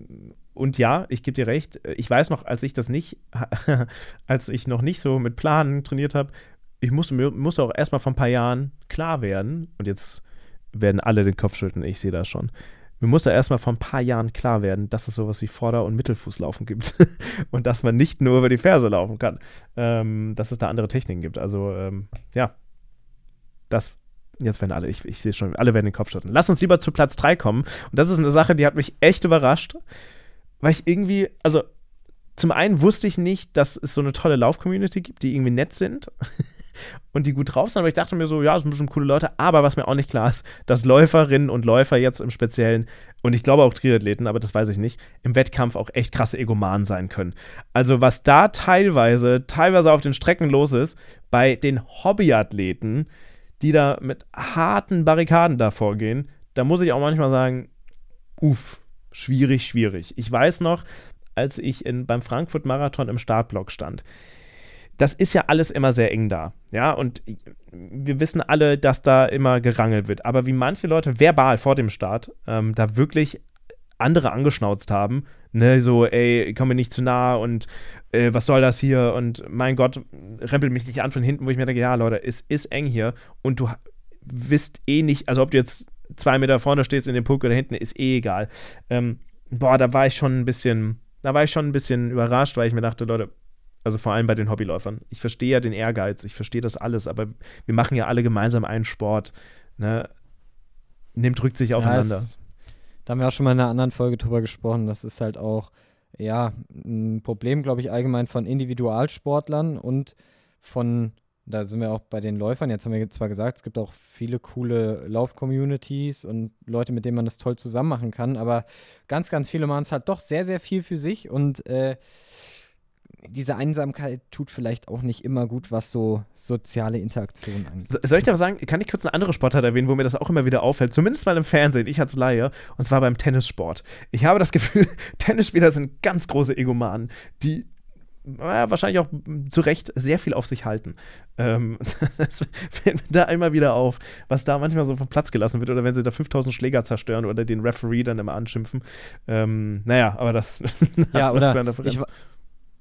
und ja, ich gebe dir recht, ich weiß noch, als ich das nicht, als ich noch nicht so mit Planen trainiert habe, ich musste, musste auch erstmal vor ein paar Jahren klar werden, und jetzt werden alle den Kopf schütteln, ich sehe das schon. Mir musste erstmal vor ein paar Jahren klar werden, dass es sowas wie Vorder- und Mittelfußlaufen gibt. und dass man nicht nur über die Ferse laufen kann. Ähm, dass es da andere Techniken gibt. Also, ähm, ja. Das. Jetzt werden alle, ich, ich sehe schon, alle werden den Kopf schütteln. Lass uns lieber zu Platz 3 kommen. Und das ist eine Sache, die hat mich echt überrascht. Weil ich irgendwie, also zum einen wusste ich nicht, dass es so eine tolle Lauf-Community gibt, die irgendwie nett sind und die gut drauf sind, aber ich dachte mir so, ja, das sind bestimmt coole Leute, aber was mir auch nicht klar ist, dass Läuferinnen und Läufer jetzt im Speziellen und ich glaube auch Triathleten, aber das weiß ich nicht, im Wettkampf auch echt krasse Egomanen sein können. Also was da teilweise, teilweise auf den Strecken los ist, bei den Hobbyathleten, die da mit harten Barrikaden davor gehen, da muss ich auch manchmal sagen, uff, schwierig, schwierig. Ich weiß noch, als ich in, beim Frankfurt-Marathon im Startblock stand, das ist ja alles immer sehr eng da. Ja, und wir wissen alle, dass da immer gerangelt wird. Aber wie manche Leute verbal vor dem Start ähm, da wirklich andere angeschnauzt haben, ne, so, ey, komm mir nicht zu nah und äh, was soll das hier und mein Gott, rempelt mich nicht an von hinten, wo ich mir denke, ja, Leute, es ist eng hier und du wisst eh nicht, also ob du jetzt zwei Meter vorne stehst in dem Punkt oder hinten, ist eh egal. Ähm, boah, da war ich schon ein bisschen, da war ich schon ein bisschen überrascht, weil ich mir dachte, Leute, also vor allem bei den Hobbyläufern. Ich verstehe ja den Ehrgeiz, ich verstehe das alles, aber wir machen ja alle gemeinsam einen Sport. Ne? Nimmt, drückt sich aufeinander. Ja, es, da haben wir auch schon mal in einer anderen Folge drüber gesprochen. Das ist halt auch, ja, ein Problem, glaube ich, allgemein von Individualsportlern und von, da sind wir auch bei den Läufern. Jetzt haben wir zwar gesagt, es gibt auch viele coole Lauf-Communities und Leute, mit denen man das toll zusammen machen kann, aber ganz, ganz viele machen es halt doch sehr, sehr viel für sich und äh, diese Einsamkeit tut vielleicht auch nicht immer gut, was so soziale Interaktion angeht. So, soll ich dir was sagen? Kann ich kurz eine andere Sportart erwähnen, wo mir das auch immer wieder auffällt? Zumindest mal im Fernsehen, ich als Laie, und zwar beim Tennissport. Ich habe das Gefühl, Tennisspieler sind ganz große Egomanen, die ja, wahrscheinlich auch zu Recht sehr viel auf sich halten. Ähm, das fällt mir da einmal wieder auf, was da manchmal so vom Platz gelassen wird oder wenn sie da 5000 Schläger zerstören oder den Referee dann immer anschimpfen. Ähm, naja, aber das, das ja, oder ich,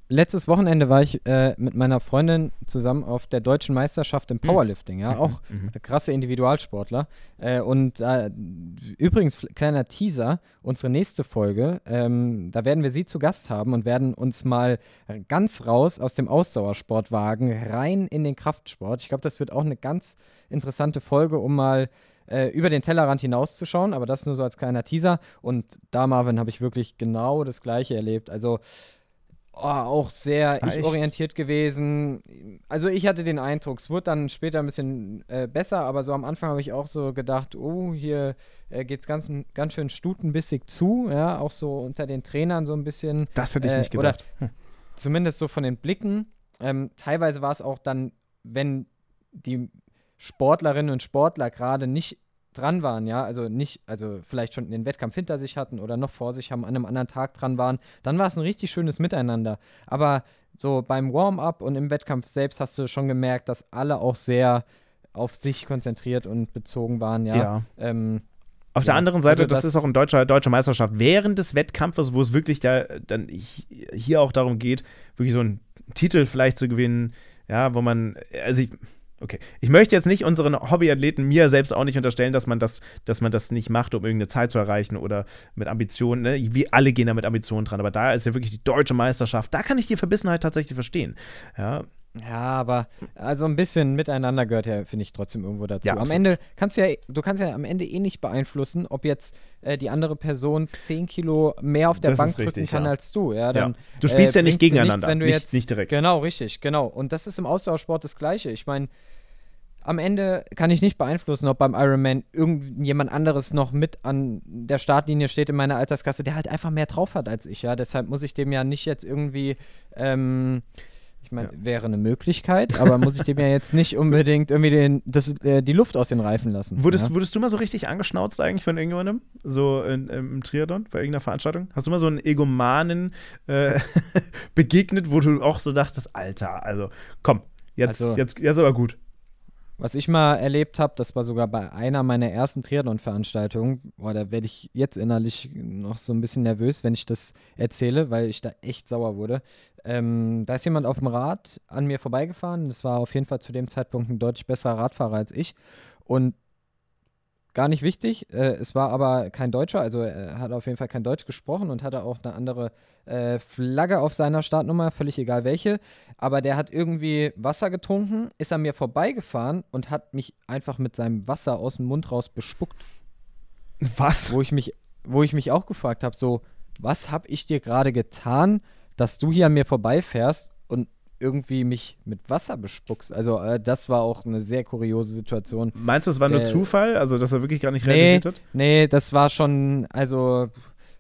letztes Wochenende war ich äh, mit meiner Freundin zusammen auf der deutschen Meisterschaft im Powerlifting, ja, auch mhm. krasse Individualsportler. Äh, und äh, übrigens, kleiner Teaser, unsere nächste Folge, ähm, da werden wir sie zu Gast haben und werden uns mal ganz raus aus dem Ausdauersport wagen, rein in den Kraftsport. Ich glaube, das wird auch eine ganz interessante Folge, um mal äh, über den Tellerrand hinauszuschauen, aber das nur so als kleiner Teaser. Und da, Marvin, habe ich wirklich genau das Gleiche erlebt. Also auch sehr Ah, ich-orientiert gewesen. Also ich hatte den Eindruck, es wurde dann später ein bisschen äh, besser, aber so am Anfang habe ich auch so gedacht, oh, hier äh, geht es ganz, ganz schön stutenbissig zu, ja, auch so unter den Trainern so ein bisschen das hätte ich äh, nicht oder- gedacht. Hm. zumindest so von den Blicken. Ähm, teilweise war es auch dann, wenn die Sportlerinnen und Sportler gerade nicht dran waren, ja, also nicht, also vielleicht schon den Wettkampf hinter sich hatten oder noch vor sich haben, an einem anderen Tag dran waren, dann war es ein richtig schönes Miteinander. Aber so beim Warm-up und im Wettkampf selbst hast du schon gemerkt, dass alle auch sehr auf sich konzentriert und bezogen waren, ja. Ja. Ähm, Auf der Ja, anderen Seite, also das, das- ist auch eine deutsche, deutsche Meisterschaft während des Wettkampfes, wo es wirklich da dann hi- hier auch darum geht, wirklich so einen Titel vielleicht zu gewinnen, ja, wo man, also ich, okay, ich möchte jetzt nicht unseren Hobbyathleten, mir selbst auch nicht unterstellen, dass man das, dass man das nicht macht, um irgendeine Zeit zu erreichen oder mit Ambitionen, ne? Wir alle gehen da mit Ambitionen dran, aber da ist ja wirklich die deutsche Meisterschaft, da kann ich die Verbissenheit tatsächlich verstehen, ja, Ja, aber also ein bisschen miteinander gehört ja, finde ich, trotzdem irgendwo dazu. Ja, am absolut. Ende kannst du ja, du kannst ja am Ende eh nicht beeinflussen, ob jetzt äh, die andere Person 10 Kilo mehr auf der Das Bank richtig, drücken kann ja. als du. Ja, dann, Du spielst ja nicht gegeneinander, nichts, wenn du nicht- jetzt, nicht direkt. Genau, richtig, genau. Und das ist im Ausdauersport das Gleiche. Ich meine, am Ende kann ich nicht beeinflussen, ob beim Ironman irgendjemand anderes noch mit an der Startlinie steht in meiner Alterskasse, der halt einfach mehr drauf hat als ich, ja. Deshalb muss ich dem ja nicht jetzt irgendwie, ähm, ich meine, Ja. wäre eine Möglichkeit, aber muss ich dem ja jetzt nicht unbedingt irgendwie den, das, äh, die Luft aus den Reifen lassen. Wurdest, ja? wurdest du mal so richtig angeschnauzt eigentlich von irgendjemandem? So in, im Triathlon, bei irgendeiner Veranstaltung? Hast du mal so einen Egomanen äh, begegnet, wo du auch so dachtest, Alter, also komm, jetzt, Also- jetzt, jetzt aber gut. Was ich mal erlebt habe, das war sogar bei einer meiner ersten Triathlon-Veranstaltungen. Boah, da werde ich jetzt innerlich noch so ein bisschen nervös, wenn ich das erzähle, weil ich da echt sauer wurde. Ähm, da ist jemand auf dem Rad an mir vorbeigefahren. Das war auf jeden Fall zu dem Zeitpunkt ein deutlich besserer Radfahrer als ich. Und gar nicht wichtig. Äh, es war aber kein Deutscher, also er hat auf jeden Fall kein Deutsch gesprochen und hatte auch eine andere äh, Flagge auf seiner Startnummer, völlig egal welche. Aber der hat irgendwie Wasser getrunken, ist an mir vorbeigefahren und hat mich einfach mit seinem Wasser aus dem Mund raus bespuckt. Was? Wo ich mich, wo ich mich auch gefragt habe, so, was habe ich dir gerade getan, dass du hier an mir vorbeifährst irgendwie mich mit Wasser bespuckst? Also äh, das war auch eine sehr kuriose Situation. Meinst du, es war nur Der- Zufall? Also, dass er wirklich gar nicht Nee, realisiert hat? nee, das war schon, also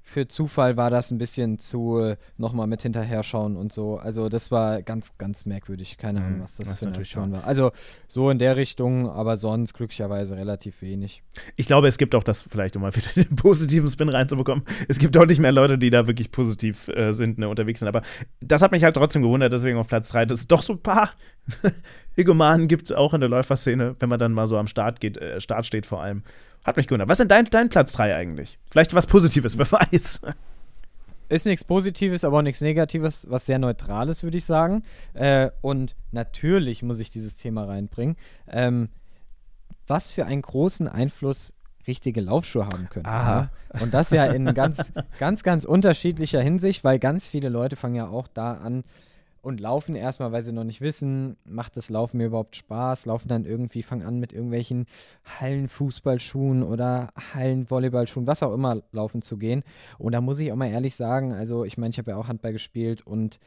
für Zufall war das ein bisschen zu äh, nochmal mit hinterher schauen und so. Also das war ganz, ganz merkwürdig. Keine Ahnung, Mhm, was das, das für eine natürlich Aktion war. Also so in der Richtung, aber sonst glücklicherweise relativ wenig. Ich glaube, es gibt auch das, vielleicht um mal wieder den positiven Spin reinzubekommen, es gibt deutlich mehr Leute, die da wirklich positiv äh, sind, ne, unterwegs sind. Aber das hat mich halt trotzdem gewundert, deswegen auf Platz 3, dass es doch so ein paar Egomanen gibt es auch in der Läuferszene, wenn man dann mal so am Start geht, äh, Start steht vor allem. Hat mich gewundert. Was ist denn dein, dein Platz 3 eigentlich? Vielleicht was Positives, wer weiß. Ist nichts Positives, aber auch nichts Negatives, was sehr Neutrales, würde ich sagen. Äh, und natürlich muss ich dieses Thema reinbringen. Ähm, was für einen großen Einfluss richtige Laufschuhe haben können. Aha. Ja? Und das ja in ganz, ganz, ganz unterschiedlicher Hinsicht, weil ganz viele Leute fangen ja auch da an und laufen erstmal, weil sie noch nicht wissen, macht das Laufen mir überhaupt Spaß, laufen dann irgendwie, fangen an mit irgendwelchen Hallenfußballschuhen oder Hallenvolleyballschuhen, was auch immer laufen zu gehen. Und da muss ich auch mal ehrlich sagen, also ich meine, ich habe ja auch Handball gespielt und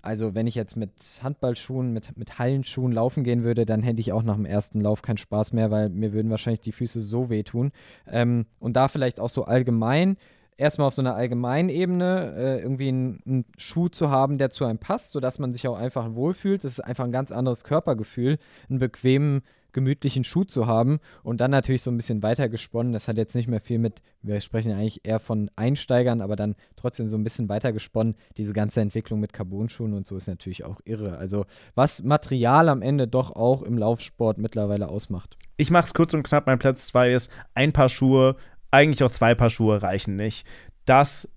also wenn ich jetzt mit Handballschuhen, mit, mit Hallenschuhen laufen gehen würde, dann hätte ich auch nach dem ersten Lauf keinen Spaß mehr, weil mir würden wahrscheinlich die Füße so wehtun. Ähm, und da vielleicht auch so allgemein, erstmal auf so einer allgemeinen Ebene, äh, irgendwie einen, Schuh zu haben, der zu einem passt, sodass man sich auch einfach wohlfühlt. Das ist einfach ein ganz anderes Körpergefühl, einen bequemen, gemütlichen Schuh zu haben und dann natürlich so ein bisschen weiter gesponnen. Das hat jetzt nicht mehr viel mit, wir sprechen eigentlich eher von Einsteigern, aber dann trotzdem so ein bisschen weiter gesponnen. Diese ganze Entwicklung mit Carbonschuhen und so ist natürlich auch irre. Also was Material am Ende doch auch im Laufsport mittlerweile ausmacht. Ich mach's kurz und knapp. Mein Platz 2 ist ein Paar Schuhe, eigentlich auch zwei Paar Schuhe reichen nicht. Das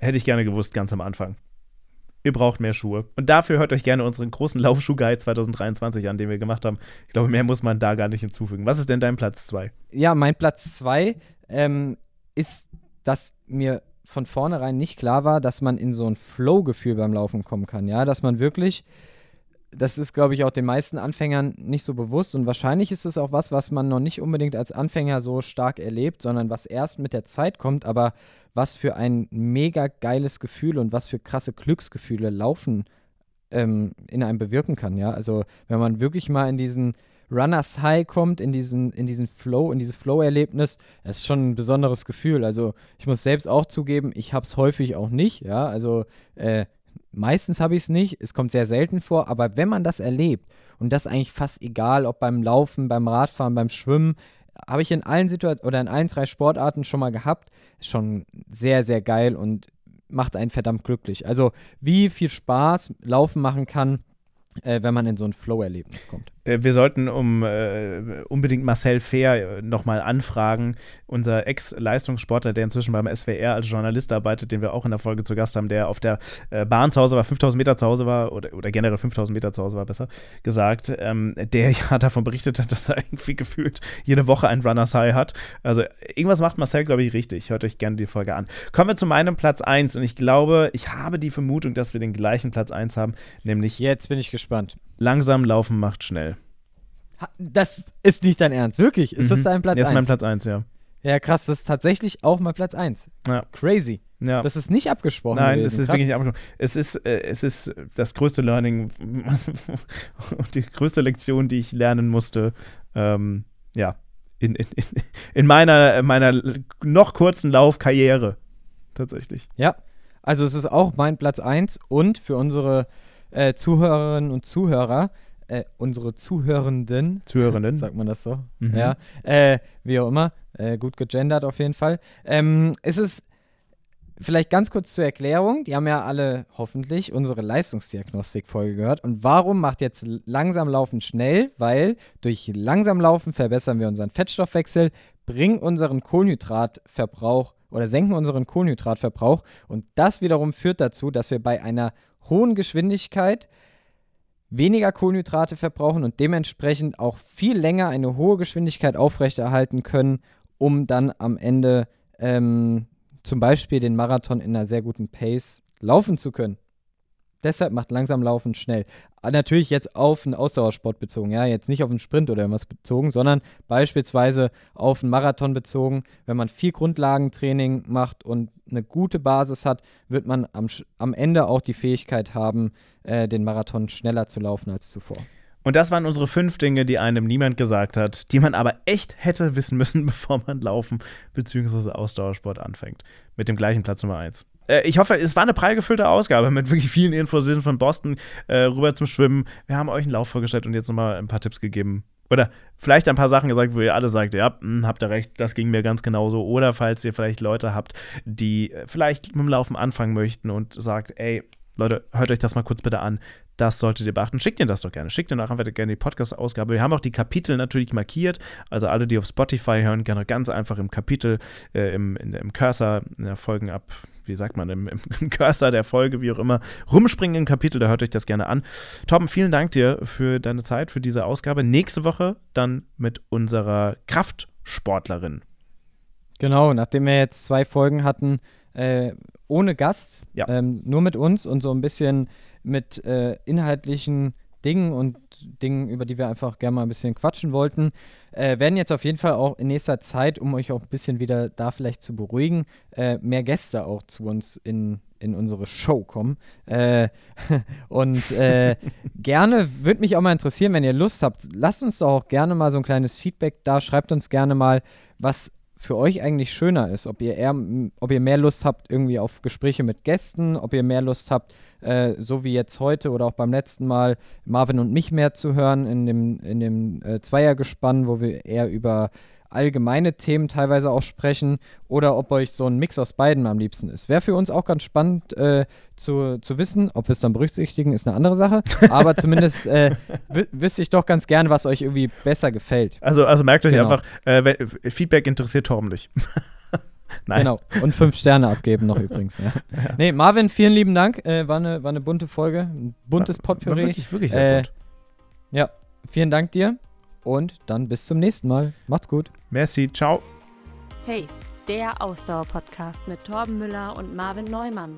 hätte ich gerne gewusst ganz am Anfang. Ihr braucht mehr Schuhe. Und dafür hört euch gerne unseren großen Laufschuh-Guide 2023 an, den wir gemacht haben. Ich glaube, mehr muss man da gar nicht hinzufügen. Was ist denn dein Platz 2? Ja, mein Platz zwei ähm, ist, dass mir von vornherein nicht klar war, dass man in so ein Flow-Gefühl beim Laufen kommen kann. Ja, dass man wirklich, das ist, glaube ich, auch den meisten Anfängern nicht so bewusst und wahrscheinlich ist es auch was, was man noch nicht unbedingt als Anfänger so stark erlebt, sondern was erst mit der Zeit kommt, aber was für ein mega geiles Gefühl und was für krasse Glücksgefühle Laufen ähm, in einem bewirken kann. Ja, also wenn man wirklich mal in diesen Runners High kommt, in diesen, in diesen Flow, in dieses Flow-Erlebnis, ist schon ein besonderes Gefühl. Also ich muss selbst auch zugeben, ich habe es häufig auch nicht, ja, also äh, meistens habe ich es nicht, es kommt sehr selten vor, aber wenn man das erlebt, und das eigentlich fast egal, ob beim Laufen, beim Radfahren, beim Schwimmen, habe ich in allen Situationen oder in allen drei Sportarten schon mal gehabt, ist schon sehr, sehr geil und macht einen verdammt glücklich. Also wie viel Spaß Laufen machen kann, äh, wenn man in so ein Flow-Erlebnis kommt. Äh, wir sollten um äh, unbedingt Marcel Fehr äh, nochmal anfragen, unser Ex-Leistungssportler, der inzwischen beim SWR als Journalist arbeitet, den wir auch in der Folge zu Gast haben, der auf der äh, Bahn zu Hause war, 5000 Meter zu Hause war, oder, oder generell 5000 Meter zu Hause war, besser gesagt, ähm, der ja davon berichtet hat, dass er irgendwie gefühlt jede Woche ein Runners High hat. Also irgendwas macht Marcel, glaube ich, richtig. Hört euch gerne die Folge an. Kommen wir zu meinem Platz 1 und ich glaube, ich habe die Vermutung, dass wir den gleichen Platz 1 haben, nämlich Jetzt bin ich gespannt. Langsam laufen macht schnell. Das ist nicht dein Ernst, wirklich? Ist das Mhm. dein Platz Der ist mein 1? Platz 1, ja. Ja, krass, das ist tatsächlich auch mein Platz 1. Ja. Crazy. ja. Das ist nicht abgesprochen. Nein, gewesen. es ist krass. wirklich abgesprochen. Es ist, äh, es ist das größte Learning und die größte Lektion, die ich lernen musste. Ähm, ja, in, in, in, in meiner, meiner noch kurzen Laufkarriere. Tatsächlich. Ja, also es ist auch mein Platz 1 und für unsere äh, Zuhörerinnen und Zuhörer, äh, unsere Zuhörenden, Zuhörenden. sagt man das so? Mhm. Ja, äh, wie auch immer, äh, gut gegendert auf jeden Fall. Ähm, es ist vielleicht ganz kurz zur Erklärung, die haben ja alle hoffentlich unsere Leistungsdiagnostik-Folge gehört. Und warum macht jetzt langsam Laufen schnell? Weil durch langsam Laufen verbessern wir unseren Fettstoffwechsel, bringen unseren Kohlenhydratverbrauch oder senken unseren Kohlenhydratverbrauch. Und das wiederum führt dazu, dass wir bei einer hohen Geschwindigkeit weniger Kohlenhydrate verbrauchen und dementsprechend auch viel länger eine hohe Geschwindigkeit aufrechterhalten können, um dann am Ende ähm, zum Beispiel den Marathon in einer sehr guten Pace laufen zu können. Deshalb macht langsam Laufen schnell. Aber Natürlich jetzt auf einen Ausdauersport bezogen, ja, jetzt nicht auf einen Sprint oder irgendwas bezogen, sondern beispielsweise auf einen Marathon bezogen. Wenn man viel Grundlagentraining macht und eine gute Basis hat, wird man am, am Ende auch die Fähigkeit haben, äh, den Marathon schneller zu laufen als zuvor. Und das waren unsere fünf Dinge, die einem niemand gesagt hat, die man aber echt hätte wissen müssen, bevor man Laufen bzw. Ausdauersport anfängt. Mit dem gleichen Platz Nummer 1. Äh, ich hoffe, es war eine prall gefüllte Ausgabe mit wirklich vielen Infos. Wir sind von Boston äh, rüber zum Schwimmen. Wir haben euch einen Lauf vorgestellt und jetzt nochmal ein paar Tipps gegeben. Oder vielleicht ein paar Sachen gesagt, wo ihr alle sagt, ja, hm, habt ihr recht, das ging mir ganz genauso. Oder falls ihr vielleicht Leute habt, die äh, vielleicht mit dem Laufen anfangen möchten und sagt, ey, Leute, hört euch das mal kurz bitte an. Das solltet ihr beachten. Schickt ihr das doch gerne. Schickt ihr nachher gerne die Podcast-Ausgabe. Wir haben auch die Kapitel natürlich markiert. Also alle, die auf Spotify hören, gerne ganz einfach im Kapitel, äh, im, in, im Cursor, in der Folgen ab, wie sagt man, im, im, Cursor der Folge, wie auch immer, rumspringen im Kapitel. Da hört euch das gerne an. Torben, vielen Dank dir für deine Zeit, für diese Ausgabe. Nächste Woche dann mit unserer Kraftsportlerin. Genau, nachdem wir jetzt zwei Folgen hatten, äh, ohne Gast, Ja. ähm, nur mit uns und so ein bisschen mit äh, inhaltlichen Dingen und Dingen, über die wir einfach gerne mal ein bisschen quatschen wollten, äh, werden jetzt auf jeden Fall auch in nächster Zeit, um euch auch ein bisschen wieder da vielleicht zu beruhigen, äh, mehr Gäste auch zu uns in, in unsere Show kommen. Äh, und äh, gerne, würde mich auch mal interessieren, wenn ihr Lust habt, lasst uns doch auch gerne mal so ein kleines Feedback da, schreibt uns gerne mal, was für euch eigentlich schöner ist, ob ihr eher, ob ihr mehr Lust habt irgendwie auf Gespräche mit Gästen, ob ihr mehr Lust habt, äh, so wie jetzt heute oder auch beim letzten Mal, Marvin und mich mehr zu hören in dem, in dem äh, Zweiergespann, wo wir eher über allgemeine Themen teilweise auch sprechen oder ob euch so ein Mix aus beiden am liebsten ist. Wäre für uns auch ganz spannend äh, zu, zu wissen, ob wir es dann berücksichtigen, ist eine andere Sache, aber zumindest äh, wü- wüsste ich doch ganz gerne, was euch irgendwie besser gefällt. Also, also merkt euch Genau. einfach, äh, Feedback interessiert Torben nicht. Nein. Genau. Und fünf Sterne abgeben noch übrigens. Ja. Nee, Marvin, vielen lieben Dank. Äh, war, eine, war eine bunte Folge. Ein buntes War Potpourri. wirklich, wirklich sehr Äh, bunt. Ja, vielen Dank dir. Und dann bis zum nächsten Mal. Macht's gut. Merci, ciao. Pace, der Ausdauer-Podcast mit Torben Müller und Marvin Neumann.